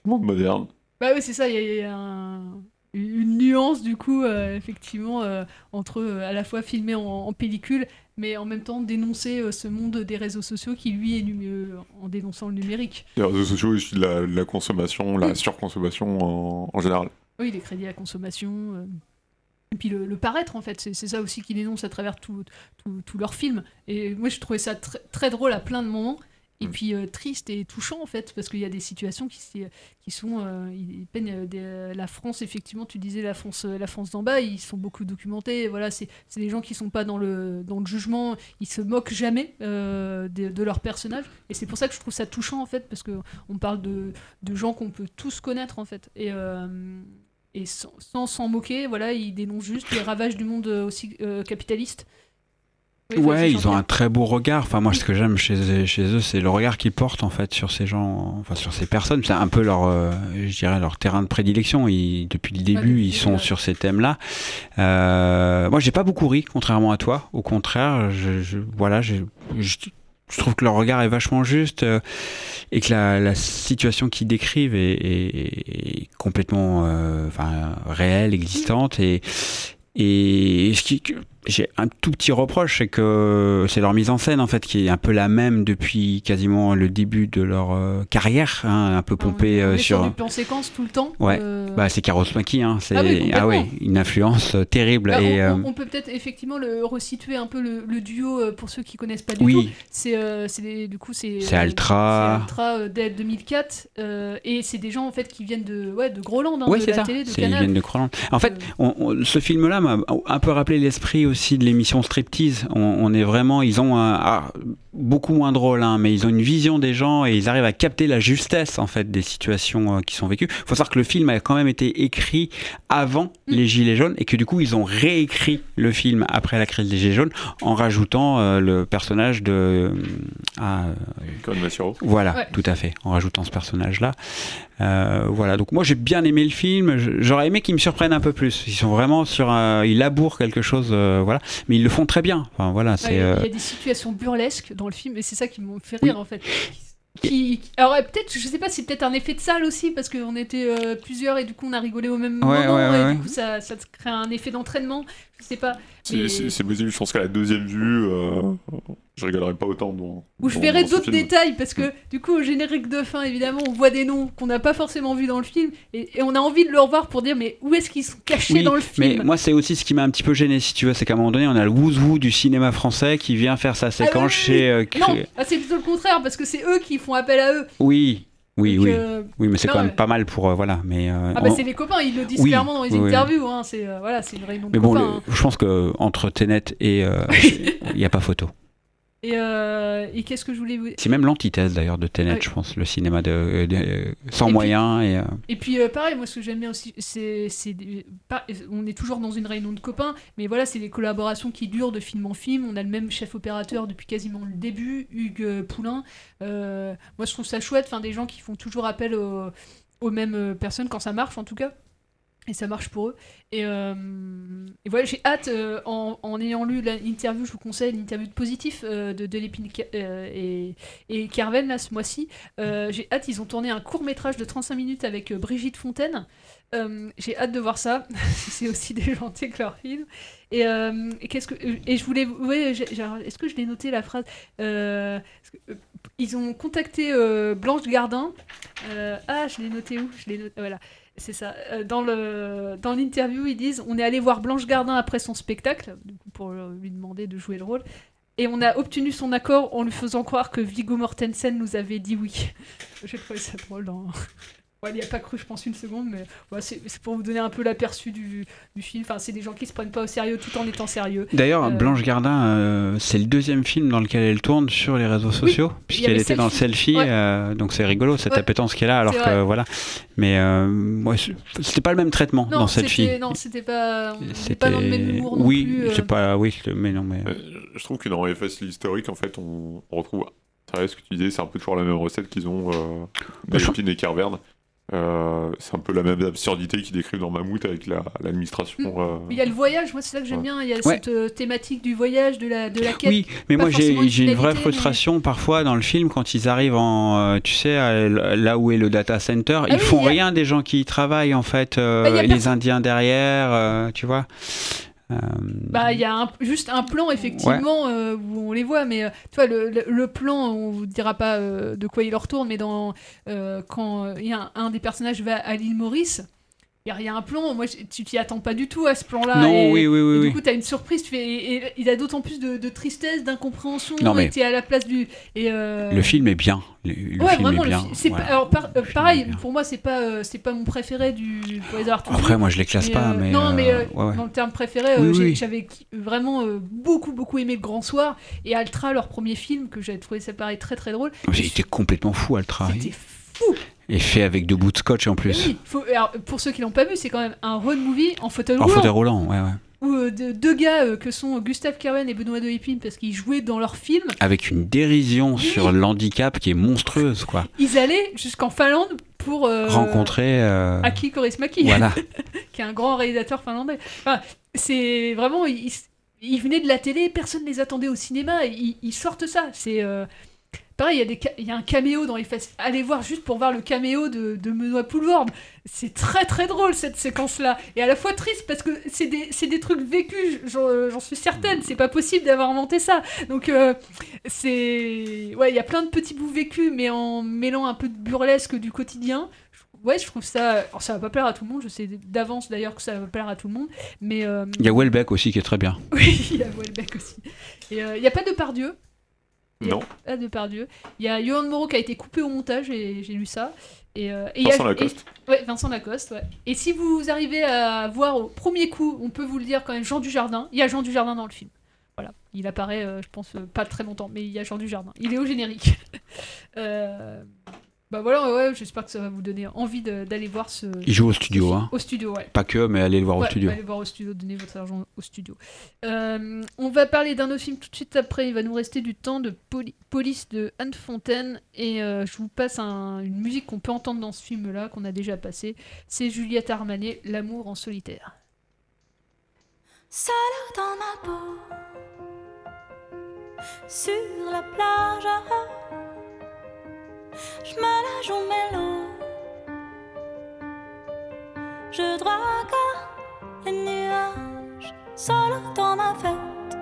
monde moderne. Bah oui, c'est ça. Il y a, il y a un- une nuance du coup, euh, effectivement, euh, entre euh, à la fois filmé en, en pellicule, mais en même temps dénoncer ce monde des réseaux sociaux qui lui est nu- euh, en dénonçant le numérique. Les réseaux sociaux issus de la, la consommation, la surconsommation en, en général. Oui, les crédits à consommation. euh, Et puis le, le paraître, en fait, c'est c'est ça aussi qu'ils dénoncent à travers tous tout, tout leurs films. Et moi, je trouvais ça tr- très drôle à plein de moments. Et puis euh, triste et touchant, en fait, parce qu'il y a des situations qui, sont. euh, ils ils peignent euh, des- la France, effectivement, tu disais la France, la France d'en bas, ils sont beaucoup documentés. Voilà, c'est des gens qui sont pas dans le, dans le jugement, ils se moquent jamais euh, de, de leurs personnages. Et c'est pour ça que je trouve ça touchant, en fait, parce qu'on parle de, de gens qu'on peut tous connaître, en fait. Et. et sans s'en moquer, voilà, ils dénoncent juste les ravages du monde aussi capitaliste. Oui, Ouais, ils ont un très beau regard. Enfin, moi, ce que j'aime chez, chez eux, c'est le regard qu'ils portent en fait sur ces gens, enfin sur ces personnes. C'est un peu leur, euh, je dirais, leur terrain de prédilection. Ils, depuis le début, ils sont sur ces thèmes-là. Euh, moi, j'ai pas beaucoup ri, contrairement à toi. Au contraire, je, je- voilà, je, je trouve que leur regard est vachement juste euh, et que la, la situation qu'ils décrivent est, est- est complètement, euh, enfin, réelle, existante et et ce qui, j'ai un tout petit reproche, c'est que c'est leur mise en scène en fait qui est un peu la même depuis quasiment le début de leur euh, carrière, hein, un peu pompée On euh, sur sur. du plan séquence tout le temps. Ouais, euh, bah c'est Carlos Maki, hein. c'est Ah oui, complètement. oui, une influence terrible bah, et on, peut peut-être effectivement le resituer un peu le, le duo pour ceux qui connaissent pas du Oui. tout. C'est euh, c'est du coup c'est C'est Altra. c'est Altra dès 2004 euh, et c'est des gens en fait qui viennent de ouais de Groland hein, Oui, de c'est la ça. télé de C'est- Ils Canal. viennent de Groenland. En fait, on- on- ce film-là m'a un peu rappelé l'esprit aussi de l'émission Striptease. On, on est vraiment, ils ont un, ah, beaucoup moins drôle, hein, mais ils ont une vision des gens et ils arrivent à capter la justesse en fait des situations euh, qui sont vécues. Il faut savoir que le film a quand même été écrit avant les Gilets jaunes et que du coup ils ont réécrit le film après la crise des Gilets jaunes en rajoutant euh, le personnage de euh, ah, voilà, Ouais. tout à fait, en rajoutant ce personnage-là. Euh, voilà, donc moi j'ai bien aimé le film. J'aurais aimé qu'ils me surprennent un peu plus. Ils sont vraiment sur, un- ils labourent quelque chose, euh, voilà, mais ils le font très bien. Enfin voilà, c'est. Il y a- euh, il y a des situations burlesques dans le film et c'est ça qui me fait rire en fait. Qui, alors euh, peut-être, je sais pas, c'est peut-être un effet de salle aussi parce qu'on était euh, plusieurs et du coup on a rigolé au même Ouais, moment ouais, et du coup ça, ça crée un effet d'entraînement. Je sais pas. C'est Mais- c'est- c'est possible, je pense qu'à la deuxième vue, euh, je rigolerai pas autant dans. Où je dans- verrai d'autres détails parce que du coup au générique de fin évidemment on voit des noms qu'on n'a pas forcément vus dans le film et, et on a envie de le revoir pour dire mais où est-ce qu'ils sont cachés Oui, dans le film? mais moi c'est aussi ce qui m'a un petit peu gêné si tu veux, c'est qu'à un moment donné on a le wouzou du cinéma français qui vient faire sa séquence chez. euh, Non, ah, c'est plutôt le contraire parce que c'est eux qui font appel à eux. Oui, oui, Donc, oui, euh, oui, mais c'est quand même mais- pas mal pour euh, voilà, mais. euh, Ah bah on- c'est les copains, ils le disent Oui, clairement dans les oui, interviews. Hein, c'est euh, voilà, c'est une réunion de Mais bon, copains. le- hein. je pense que entre Tenet et euh, il n'y a pas photo. Et, euh, et qu'est-ce que je voulais vous C'est même l'antithèse d'ailleurs de Tenet, je pense, le cinéma de, de- euh, sans Et puis- moyens et. euh, Et puis euh, pareil, moi ce que j'aime bien aussi, c'est, on est toujours dans une réunion de copains, mais voilà, c'est des collaborations qui durent de film en film. On a le même chef opérateur depuis quasiment le début, Hugues euh, Poulain. Euh, moi je trouve ça chouette, enfin des gens qui font toujours appel aux, aux mêmes euh, personnes quand ça marche en tout cas. Et ça marche pour eux. Et, euh, voilà, j'ai hâte, euh, en, ayant lu l'interview, je vous conseille l'interview de Positif euh, de Delépine et, et Carven, là, ce mois-ci. J'ai hâte, ils ont tourné un court métrage de 35 minutes avec Brigitte Fontaine. J'ai hâte de voir ça. c'est aussi déjanté que leur film. Et, qu'est-ce que et je voulais, ouais, est-ce que je l'ai noté la phrase Ils ont contacté Blanche Gardin. Ah, je l'ai noté où? Je l'ai noté. Voilà. C'est ça. Euh, Dans le dans l'interview, ils disent on est allé voir Blanche Gardin après son spectacle pour lui demander de jouer le rôle. Et on a obtenu son accord en lui faisant croire que Viggo Mortensen nous avait dit oui. J'ai trouvé ça drôle. Dans... Ouais, il n'y a pas cru, je pense, une seconde, mais ouais, c'est c'est pour vous donner un peu l'aperçu du, du film. Enfin, c'est des gens qui se prennent pas au sérieux tout en étant sérieux. D'ailleurs, Euh, Blanche Gardin, euh, c'est le deuxième film dans lequel elle tourne sur les réseaux sociaux, puisqu'elle était dans le selfie, Ouais. euh, donc c'est rigolo cette Ouais. appétence qu'elle a, alors que vrai. voilà. Mais euh, c'était pas le même traitement Non, dans Selfie. c'était non, c'était pas, on était pas dans le même humour non oui, plus. euh. c'est pas, oui, mais non, mais. Je trouve que dans FS l'historique, en fait, on, retrouve. C'est vrai ce que tu disais, c'est un peu toujours la même recette qu'ils ont, euh, Bah, je- Delphine et Carverne. Euh, c'est un peu la même absurdité qu'ils décrivent dans Mammouth avec la- l'administration. euh, Il y a le voyage, moi c'est ça que j'aime bien. Il y a Ouais. cette euh, thématique du voyage, de la, de la quête. Oui, mais moi j'ai une vraie frustration parfois dans le film quand ils arrivent en, euh, tu sais, à- là où est le data center, ils oui, font a- rien des gens qui y travaillent en fait, euh, Bah, il y a les personne- Indiens derrière, euh, tu vois. Euh, Bah, il y a un- juste un plan, effectivement, euh, où on les voit, mais euh, tu vois, le, le- le plan, on vous dira pas euh, de quoi il retourne, mais dans, quand il y a un, un des personnages va à l'île Maurice, il y y, a un plan, moi, je- tu t'y attends pas du tout à ce plan-là. Non, et, oui, oui, oui, et. Du coup, t'as une surprise, tu fais, et, et il a d'autant plus de, de tristesse, d'incompréhension, Non, mais- et t'es à la place du. Et, euh, Le film est bien. Le, le ouais, film vraiment, est le bien. fi- c'est voilà. pas- alors, par- euh, pareil, pour moi, c'est pas, euh, c'est pas mon préféré du avoir tous Après, moi, je les classe pas, mais, Non, euh, mais euh, ouais, ouais. dans le terme préféré, euh, Oui, j'ai- oui. j'avais vraiment euh, beaucoup, beaucoup aimé Le Grand Soir et Altra, leur premier film, que j'avais trouvé ça pareil très, très drôle. Été complètement fou Altra. C'était fou Et fait avec deux bouts de scotch en plus. Oui, faut- alors, pour ceux qui l'ont pas vu, c'est quand même un road movie en fauteuil En roulant. fauteuil roulant, ouais, ouais. Où euh, de- deux gars euh, que sont Gustave Kerwen et Benoît de Hépine, parce qu'ils jouaient dans leur film, Avec une dérision sur l'handicap qui est monstrueuse, quoi. ils allaient jusqu'en Finlande pour euh, Rencontrer. Aki Kaurismäki, Voilà. qui est un grand réalisateur finlandais. Enfin, c'est vraiment, ils, ils venaient de la télé, personne ne les attendait au cinéma, ils, ils sortent ça. C'est pareil, il y, a des ca- il y a un caméo dans les fesses. Allez voir juste pour voir le caméo de, de Benoît Poulvord. C'est très très drôle cette séquence-là, et à la fois triste parce que c'est des, trucs vécus, j'en j'en suis certaine, c'est pas possible d'avoir inventé ça. Donc euh, c'est... Ouais, il y a plein de petits bouts vécus, mais en mêlant un peu de burlesque du quotidien. Ouais, je trouve ça. alors, ça va pas plaire à tout le monde, je sais d'avance d'ailleurs que ça va pas plaire à tout le monde, mais. euh, Il y a Welbeck aussi qui est très bien. Oui, il y a Welbeck aussi. Et euh, il y a pas de Pardieu. Il y a- Non. Ah, Depardieu. Il y a Yohan Moreau qui a été coupé au montage, et j'ai lu ça. Et, euh, et il y a- Vincent Lacoste. et- ouais, Vincent Lacoste, ouais. Et si vous arrivez à voir au premier coup, on peut vous le dire quand même, Jean Dujardin. Il y a Jean Dujardin dans le film. Voilà. Il apparaît, euh, je pense, euh, pas très longtemps, mais il y a Jean Dujardin. Il est au générique. Euh, Bah voilà, ouais, j'espère que ça va vous donner envie d'aller voir ce. Il joue au studio, hein. Au studio, ouais. Pas que, mais allez le voir au studio. Allez voir au studio, donnez votre argent au studio. Euh, on va parler d'un autre film tout de suite après. Il va nous rester du temps de Poli- Police de Anne Fontaine. Et euh, je vous passe un- une musique qu'on peut entendre dans ce film-là, qu'on a déjà passé. C'est Juliette Armanet, L'amour en solitaire. Seule dans ma peau, sur la plage, je me la joue mélo. Je drague les nuages, seule dans ma fête.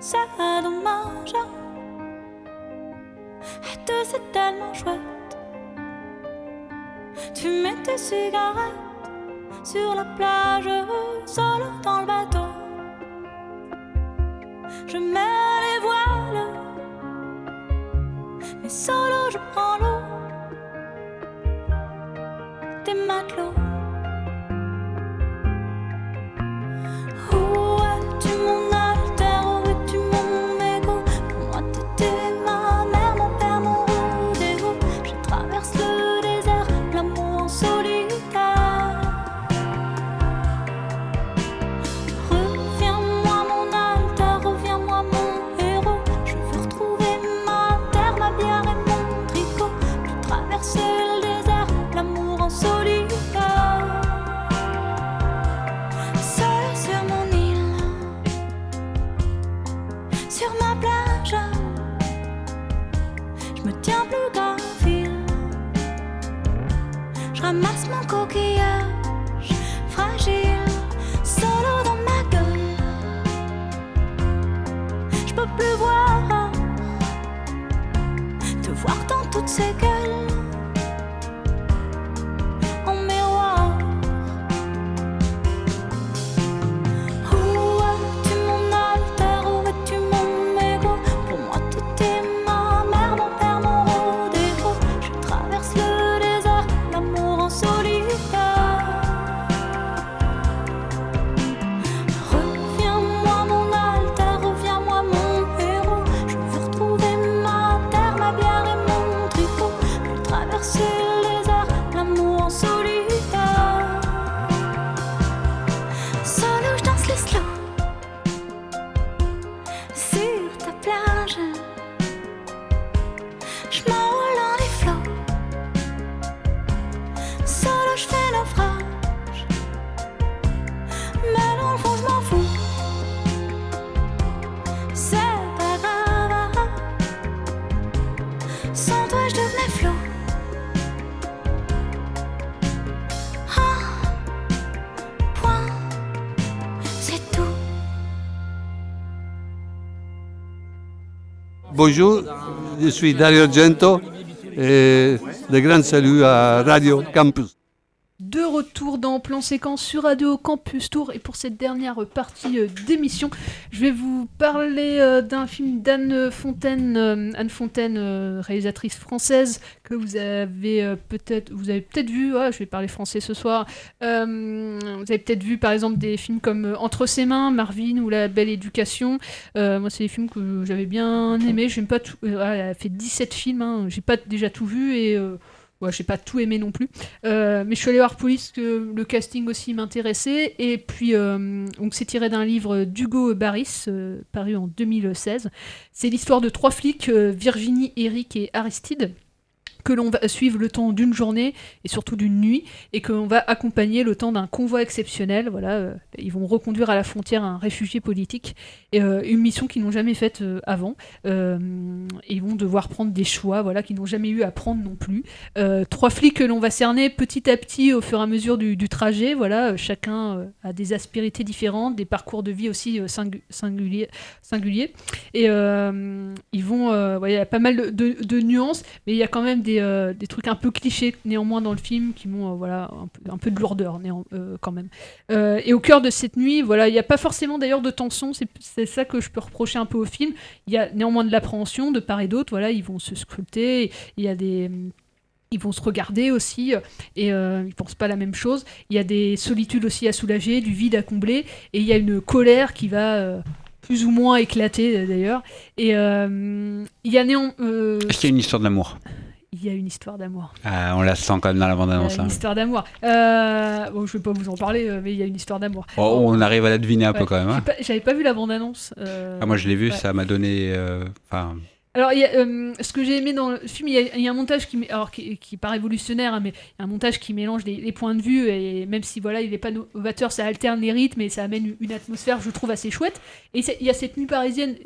C'est dommage, et tout c'est tellement chouette. Tu mets tes cigarettes sur la plage, seul dans le bateau. Je mets solo je prends l'eau des matelots. Fragile, solo dans ma gueule. Je peux plus voir, te voir dans toutes ces gueules. Bonjour, je suis Dario Argento et de grands saluts à Radio Campus. Retour dans Plan Séquence sur Radio Campus Tour et pour cette dernière partie euh, d'émission, je vais vous parler euh, d'un film d'Anne Fontaine, euh, Anne Fontaine, réalisatrice française que vous avez peut-être, vous avez peut-être vu. ouais, je vais parler français ce soir. Vous avez peut-être vu par exemple des films comme Entre ses mains, Marvin ou La Belle Éducation. Moi, c'est des films que j'avais bien aimés. J'aime pas tout. elle a fait 17 films. hein. J'ai pas déjà tout vu et Ouais, j'ai pas tout aimé non plus. Euh, mais je suis allée voir Police, que le casting aussi m'intéressait. Et puis, euh, donc c'est tiré d'un livre d'Hugo Barris, euh, paru en 2016. C'est l'histoire de trois flics, Virginie, Eric et Aristide que l'on va suivre le temps d'une journée et surtout d'une nuit et que l'on va accompagner le temps d'un convoi exceptionnel. Voilà, euh, ils vont reconduire à la frontière un réfugié politique euh, une mission qu'ils n'ont jamais faite euh, avant. Euh, ils vont devoir prendre des choix, voilà, qu'ils n'ont jamais eu à prendre non plus. Trois flics que l'on va cerner petit à petit au fur et à mesure du, trajet. Voilà, chacun a des aspérités différentes, des parcours de vie aussi singu- singuliers. Et ils vont, il y a pas mal de- de nuances, mais il y a quand même des des, euh, des trucs un peu clichés néanmoins dans le film qui m'ont euh, voilà un peu, de lourdeur néan- euh, quand même. Et au cœur de cette nuit, voilà, il n'y a pas forcément d'ailleurs de tension. C'est ça que je peux reprocher un peu au film. Il y a néanmoins de l'appréhension de part et d'autre. Voilà, ils vont se scruter. Il y a des ils vont se regarder aussi et euh, ils pensent pas la même chose. Il y a des solitudes aussi à soulager, du vide à combler et il y a une colère qui va plus ou moins éclater d'ailleurs. Et il y a néan- euh, Est-ce qu'il y une histoire d'amour il y a une histoire d'amour. Ah, On la sent quand même dans la bande-annonce. une hein. histoire d'amour. Euh, bon, je vais pas vous en parler, euh, mais il y a une histoire d'amour. Oh, on arrive à la deviner un peu quand même. hein. Pas- J'avais pas vu la bande-annonce. euh, Ah, moi je l'ai vu, ouais. ça m'a donné. euh, Alors, il y a, ce que j'ai aimé dans le film, il y a, il y a un montage qui, alors, qui, qui est pas révolutionnaire, hein, mais il y a un montage qui mélange les, les points de vue, et même si voilà, il n'est pas novateur, ça alterne les rythmes et ça amène une atmosphère, je trouve, assez chouette. Et il y a cette nuit parisienne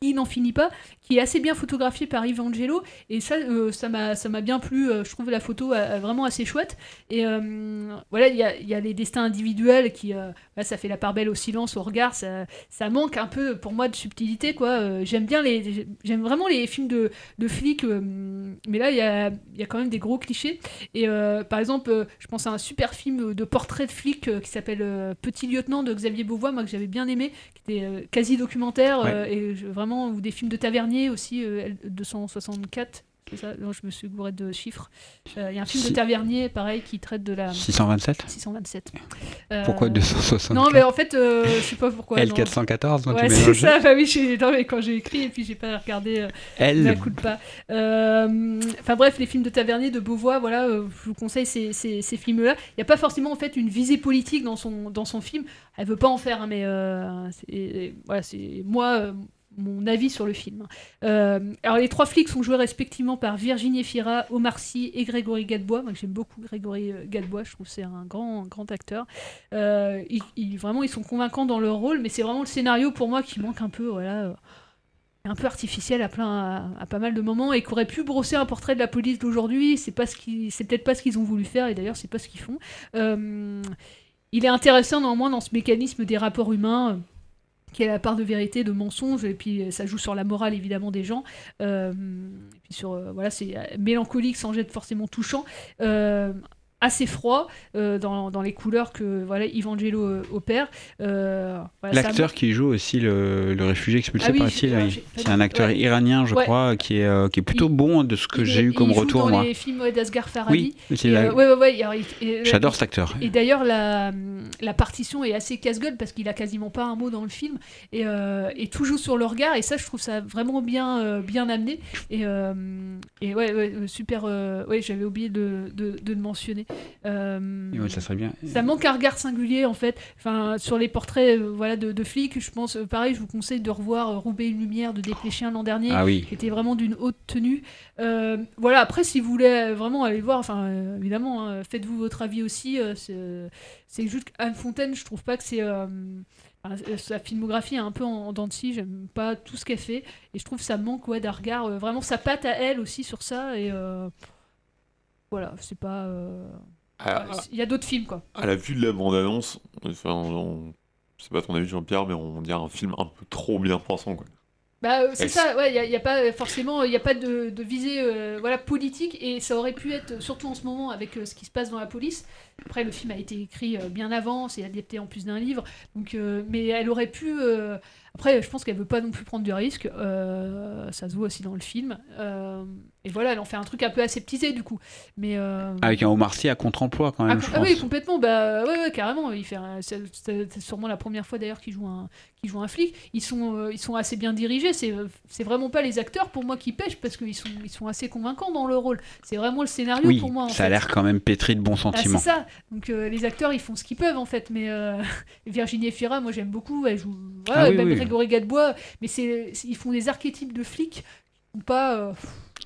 qui n'en finit pas, qui est assez bien photographiée par Yves Angelo, et ça, euh, ça m'a bien plu, euh, je trouve la photo euh, vraiment assez chouette. Et euh, voilà, il y a, y a les destins individuels qui, euh, voilà, ça fait la part belle au silence, au regard, ça, ça manque un peu pour moi de subtilité, quoi. Euh, j'aime bien les, j'aime vraiment les films de, de flics, euh, mais là il y a, y a quand même des gros clichés. Et euh, par exemple, euh, je pense à un super film de portrait de flic euh, qui s'appelle euh, Petit lieutenant de Xavier Beauvois, moi que j'avais bien aimé, qui était euh, quasi documentaire, Ouais. euh, et je- vraiment ou des films de Tavernier aussi, euh, L- 264. C'est ça? Non, je me suis gouré de chiffres. Euh, Il y a un film de Tavernier, pareil, qui traite de la... 627 627. Pourquoi Euh, 264 Non, mais en fait, euh, je sais pas pourquoi. non. L414, moi, tu Ouais, c'est ça, bah oui, non, mais quand j'ai écrit et puis j'ai pas regardé. Euh, L. d'un coup de pas. Euh, Enfin bref, les films de Tavernier, de Beauvois, voilà, euh, je vous conseille ces, ces, ces films-là. Il n'y a pas forcément en fait une visée politique dans son, dans son film. Elle veut pas en faire, hein, mais euh, voilà, c'est moi. Mon avis sur le film. Euh, alors les trois flics sont joués respectivement par Virginie Fira, Omar Sy et Grégory Gadebois. Moi j'aime beaucoup Grégory euh, Gadebois, je trouve c'est un grand, grand acteur. Euh, ils, vraiment ils sont convaincants dans leur rôle, mais c'est vraiment le scénario pour moi qui manque un peu. Voilà, un peu artificiel à plein à, pas mal de moments et qui aurait pu brosser un portrait de la police d'aujourd'hui c'est ce qui peut-être pas ce qu'ils ont voulu faire et d'ailleurs c'est pas ce qu'ils font il est intéressant néanmoins dans ce mécanisme des rapports humains qui est la part de vérité, de mensonge, et puis euh, ça joue sur la morale évidemment des gens. Euh, puis sur euh, voilà, c'est mélancolique sans être forcément touchant. Assez froid euh, dans, dans les couleurs que voilà Evangelo euh, opère. Euh, voilà, L'acteur qui joue aussi le, le réfugié expulsé Ah oui, par alors, oui. c'est un acteur Ouais. iranien, je Ouais. crois, qui est, euh, qui est plutôt bon de ce que Il j'ai eu comme il joue retour, dans moi. les films d'Asghar Farhadi. Oui, ouais, il- J'adore cet acteur. Et d'ailleurs, la, la partition est assez casse-gueule parce qu'il a quasiment pas un mot dans le film et, et tout joue sur le regard. Et ça, je trouve ça vraiment bien, bien amené. Et, et ouais, ouais, super. ouais, j'avais oublié de, de, de le mentionner. Euh, ça serait bien. ça manque un regard singulier en fait. Enfin, sur les portraits euh, voilà, de, de flics, je pense, euh, pareil, je vous conseille de revoir Roubaix une lumière de Desplechin l'an dernier, Ah oui. qui était vraiment d'une haute tenue. Voilà, après, si vous voulez vraiment aller le voir, enfin, évidemment, hein, faites-vous votre avis aussi. c'est- juste qu'Anne Fontaine, je trouve pas que c'est. sa filmographie est un peu en, en dents de scie, j'aime pas tout ce qu'elle fait, et je trouve que ça manque ouais, d'un regard, euh, vraiment sa patte à elle aussi sur ça, et euh, voilà, c'est pas. euh, Ah, voilà, Il y a d'autres films, quoi. À la vue de la bande-annonce, enfin, on... sais pas ton avis Jean-Pierre, mais on dirait un film un peu trop bien pensant. Quoi. Bah, euh, c'est ça, ouais, il n'y a, pas forcément, il n'y a pas de, de visée euh, voilà, politique, et ça aurait pu être, surtout en ce moment, avec euh, ce qui se passe dans la police. Après, le film a été écrit euh, bien avant, c'est adapté en plus d'un livre, donc, euh, mais elle aurait pu. euh, après, je pense qu'elle veut pas non plus prendre de risques, euh, ça se voit aussi dans le film. et voilà, elle en fait un truc un peu aseptisé, du coup. Mais. Avec un Omar Sy à contre-emploi, quand même, ah, je ah pense. oui, complètement. Bah, ouais, ouais, carrément. Il fait un- c'est, sûrement la première fois d'ailleurs qu'il joue un, joue un flic. Ils sont, ils sont assez bien dirigés. C'est, c'est vraiment pas les acteurs pour moi qui pêchent parce qu'ils sont, ils sont assez convaincants dans le rôle. C'est vraiment le scénario Oui, pour moi. En ça a l'air quand même pétri de bons Ah, sentiments. c'est ça. Donc euh, les acteurs, ils font ce qu'ils peuvent en fait. Mais euh, Virginie Efira, moi j'aime beaucoup. Elle joue. Voilà, Ah oui, même oui. Grégory Gadebois. Mais c'est, ils font des archétypes de flics. Ou pas. euh,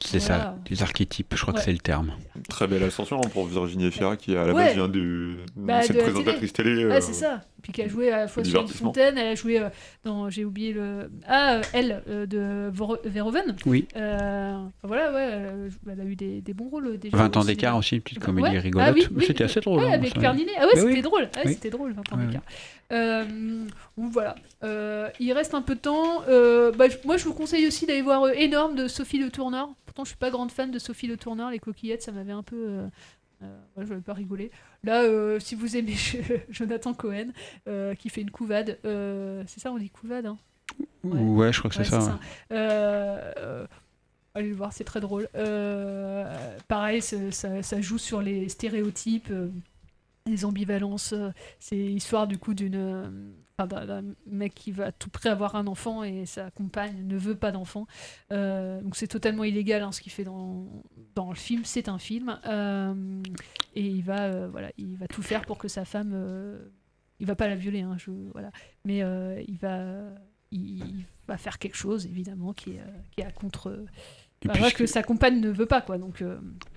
C'est voilà. ça, des archétypes, je crois Ouais. que c'est le terme. Très belle ascension pour Virginie Efira qui à la Ouais. base vient de Bah, cette de la présentatrice télé. Ouais, euh, c'est ça. Puis qui a joué à la fois sur une fontaine, elle a joué euh, dans, j'ai oublié le, ah, euh, elle euh, de Verhoeven. Oui. Euh, voilà, ouais, elle, elle a eu des, des bons rôles déjà. 20 ans d'écart aussi, une petite comédie Ouais. rigolote. Ah oui, oui, C'était assez drôle. Ouais, hein, avec ça. Perninet. Ah ouais, Mais c'était oui. drôle. Ah, Oui. C'était drôle, 20 ans d'écart. Euh, voilà. Euh, il reste un peu de temps. Euh, bah, moi, je vous conseille aussi d'aller voir Énorme de Sophie Le Tourneur. Pourtant, je suis pas grande fan de Sophie Le Tourneur. Les coquillettes, ça m'avait un peu. Euh, euh, ouais, je n'avais pas rigolé. Là, euh, si vous aimez Jonathan Cohen, euh, qui fait une couvade, euh, c'est ça, on dit couvade, hein? Ouais, je crois que c'est ça. ouais. Allez le voir, c'est très drôle. Euh, pareil, ça, ça joue sur les stéréotypes, euh, les ambivalences. euh, c'est l'histoire du coup d'une, euh, enfin, d'un mec qui va à tout près avoir un enfant et sa compagne ne veut pas d'enfant. Euh, donc c'est totalement illégal hein, ce qu'il fait dans, dans le film. C'est un film Euh, et il va, euh, voilà, il va tout faire pour que sa femme, il va pas la violer, hein, je, voilà, mais il va il, il va faire quelque chose évidemment qui est, qui est à contre puisque- que sa compagne ne veut pas quoi donc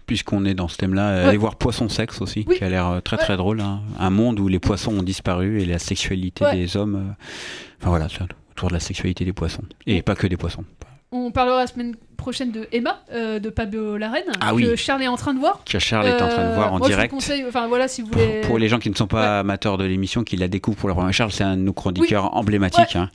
Puisqu'on est dans ce thème-là, Ouais. allez voir Poisson Sexe aussi, Oui. qui a l'air euh, très Ouais. très drôle. hein. Un monde où les poissons ont disparu et la sexualité Ouais. des hommes. euh, Enfin voilà, autour de la sexualité des poissons. Et pas que des poissons. on parlera la semaine prochaine de Emma euh, de Pablo Larraine Ah que oui. Charles est en train de voir Que Charles est en train de voir en moi, direct. je vous conseille enfin voilà si vous voulez Pour les gens qui ne sont pas amateurs de l'émission, qui la découvrent pour la première fois, Charles, c'est un de nos chroniqueurs emblématiques. Hein.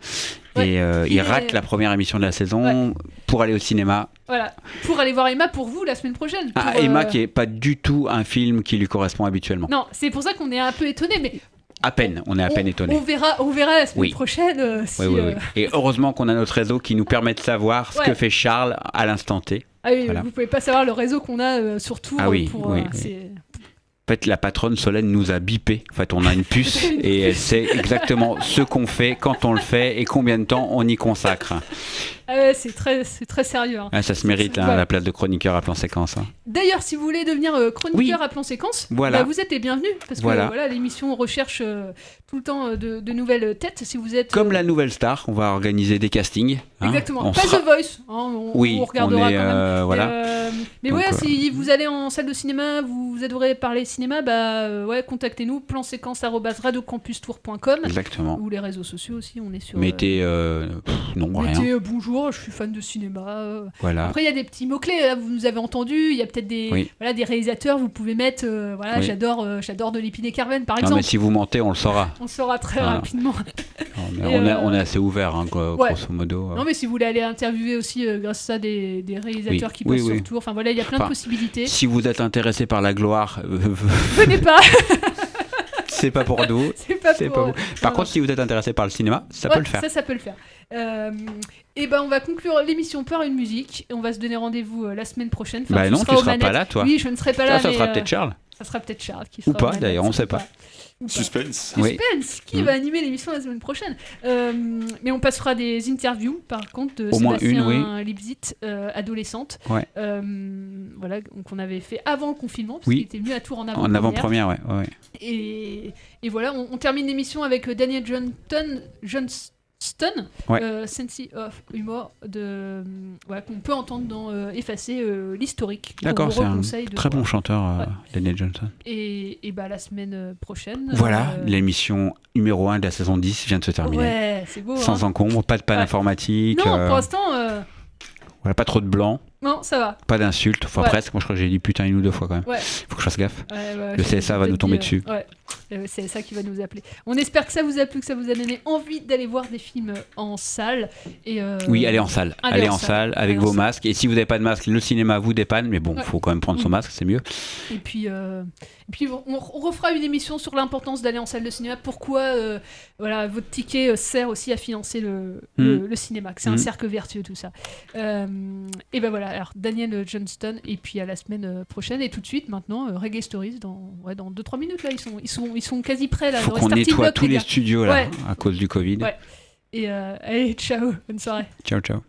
Ouais. Et euh, Il il est- rate la première émission de la saison pour aller au cinéma. voilà pour aller voir Emma pour vous la semaine prochaine Ah, pour, Emma, euh, qui est pas du tout un film qui lui correspond habituellement. non c'est pour ça qu'on est un peu étonné mais À peine, on est à peine étonné. on verra on verra la semaine Oui. prochaine euh, si, Oui, euh. Et heureusement qu'on a notre réseau qui nous permet de savoir ce que fait Charles à l'instant T. ah oui, Voilà. vous pouvez pas savoir le réseau qu'on a euh, sur Tours Ah oui, pour oui, euh, En fait, la patronne Solène nous a bipé. En fait, on a une puce et elle sait exactement ce qu'on fait, quand on le fait et combien de temps on y consacre. C'est très, c'est très sérieux. hein. Ah, ça se mérite, hein, Ouais. la place de chroniqueur à plan séquence. hein. D'ailleurs, si vous voulez devenir euh, chroniqueur à plan séquence, Voilà. bah, vous êtes les bienvenus. Parce que Voilà. voilà, l'émission recherche euh, tout le temps euh, de, de nouvelles têtes. Si vous êtes. Comme euh, la nouvelle star, on va organiser des castings. hein. Exactement. On pas sera- The Voice. hein, on, Oui, on regardera on est, quand même. euh, voilà. Mais, euh, mais Donc, ouais, euh, si vous allez en salle de cinéma, vous, vous adorez parler cinéma, bah euh, ouais, contactez-nous. planséquence@radiocampustour.com Exactement. Ou les réseaux sociaux aussi. On est sur. euh, Mettez. euh, pff, non, Mettez euh, bonjour, je suis fan de cinéma. euh. Voilà. Après, il y a des petits mots-clés, là, vous nous avez entendu. Il y a peut-être des, Oui. voilà, des réalisateurs, vous pouvez mettre. euh, voilà, Oui. j'adore euh, j'adore de l'épine et Carven, par Non, exemple. mais si vous mentez, on le saura. On le saura très rapidement. On est, Et, on est- on est assez ouvert, hein, ouais. grosso modo. Non, mais si vous voulez aller interviewer aussi, grâce à ça, des, des réalisateurs Oui. qui passent sur tour. Enfin voilà, il y a plein Enfin, de possibilités. Si vous êtes intéressé par la gloire, Venez pas c'est pas pour nous. C'est pas pour- vous. Par Non, contre, si vous êtes intéressé par le cinéma, ça Ouais, peut le faire. Ça, ça peut le faire. Euh, et ben, on va conclure l'émission par une musique. Et on va se donner rendez-vous euh, la semaine prochaine. Bah tu non, seras tu seras pas là, toi. Oui, je ne serai pas Ça, là. ça mais, sera euh, peut-être Charles. Ça sera peut-être Charles qui Ou sera pas, d'ailleurs, on ou sait pas. Pas. Suspense. Oui. Suspense Qui Mm. va animer l'émission la semaine prochaine Euh, Mais on passera des interviews, par contre, de Au moins Sébastien une, oui. Lipzit, euh, adolescente. Ouais. Euh, voilà, qu'on avait fait avant le confinement, parce Oui. qu'il était venu à Tours en avant En avant-première, ouais. Et, et voilà, on, on termine l'émission avec euh, Daniel Johnston, Johnston, Ouais. euh, Sense of Humor, de, voilà, qu'on peut entendre dans euh, Effacer euh, l'historique. D'accord, c'est un de très bon chanteur, euh, Ouais. Daniel Johnson. Et, et bah, la semaine euh, prochaine. Voilà, euh, l'émission numéro 1 de la saison 10 vient de se terminer. Ouais, c'est beau. Sans hein. encombre, pas de panne informatique, Non, euh, pour l'instant, euh, voilà, pas trop de blanc, non, ça va. pas d'insultes, enfin Ouais. presque. Moi je crois que j'ai dit putain une ou deux fois quand même. Ouais. Faut que je fasse gaffe. Ouais, Le CSA va nous tomber euh, dessus. Le CSA qui va nous appeler. On espère que ça vous a plu, que ça vous a donné envie d'aller voir des films en salle. Et, euh, Oui, allez en salle. allez Allez, en salle avec allez vos salle. masques. Et si vous n'avez pas de masque, le cinéma vous dépanne. Mais bon, Ouais. faut quand même prendre son Mm. masque, c'est mieux. Et puis, euh, et puis on, refera une émission sur l'importance d'aller en salle de cinéma. Pourquoi euh, voilà, votre ticket sert aussi à financer le, le, Mm. le cinéma. que C'est un Mm. cercle vertueux tout ça. Et ben voilà, alors Daniel Johnston. Et puis à la semaine euh, prochaine. Et tout de suite maintenant, euh, Reggae Stories dans 2-3 dans deux, trois minutes. Là, ils sont, ils, sont, ils sont quasi prêts. Là. Faut qu'on nettoie tous les studios là, Ouais. à cause du Covid. Ouais. Et euh, allez, ciao, bonne soirée. Ciao, ciao.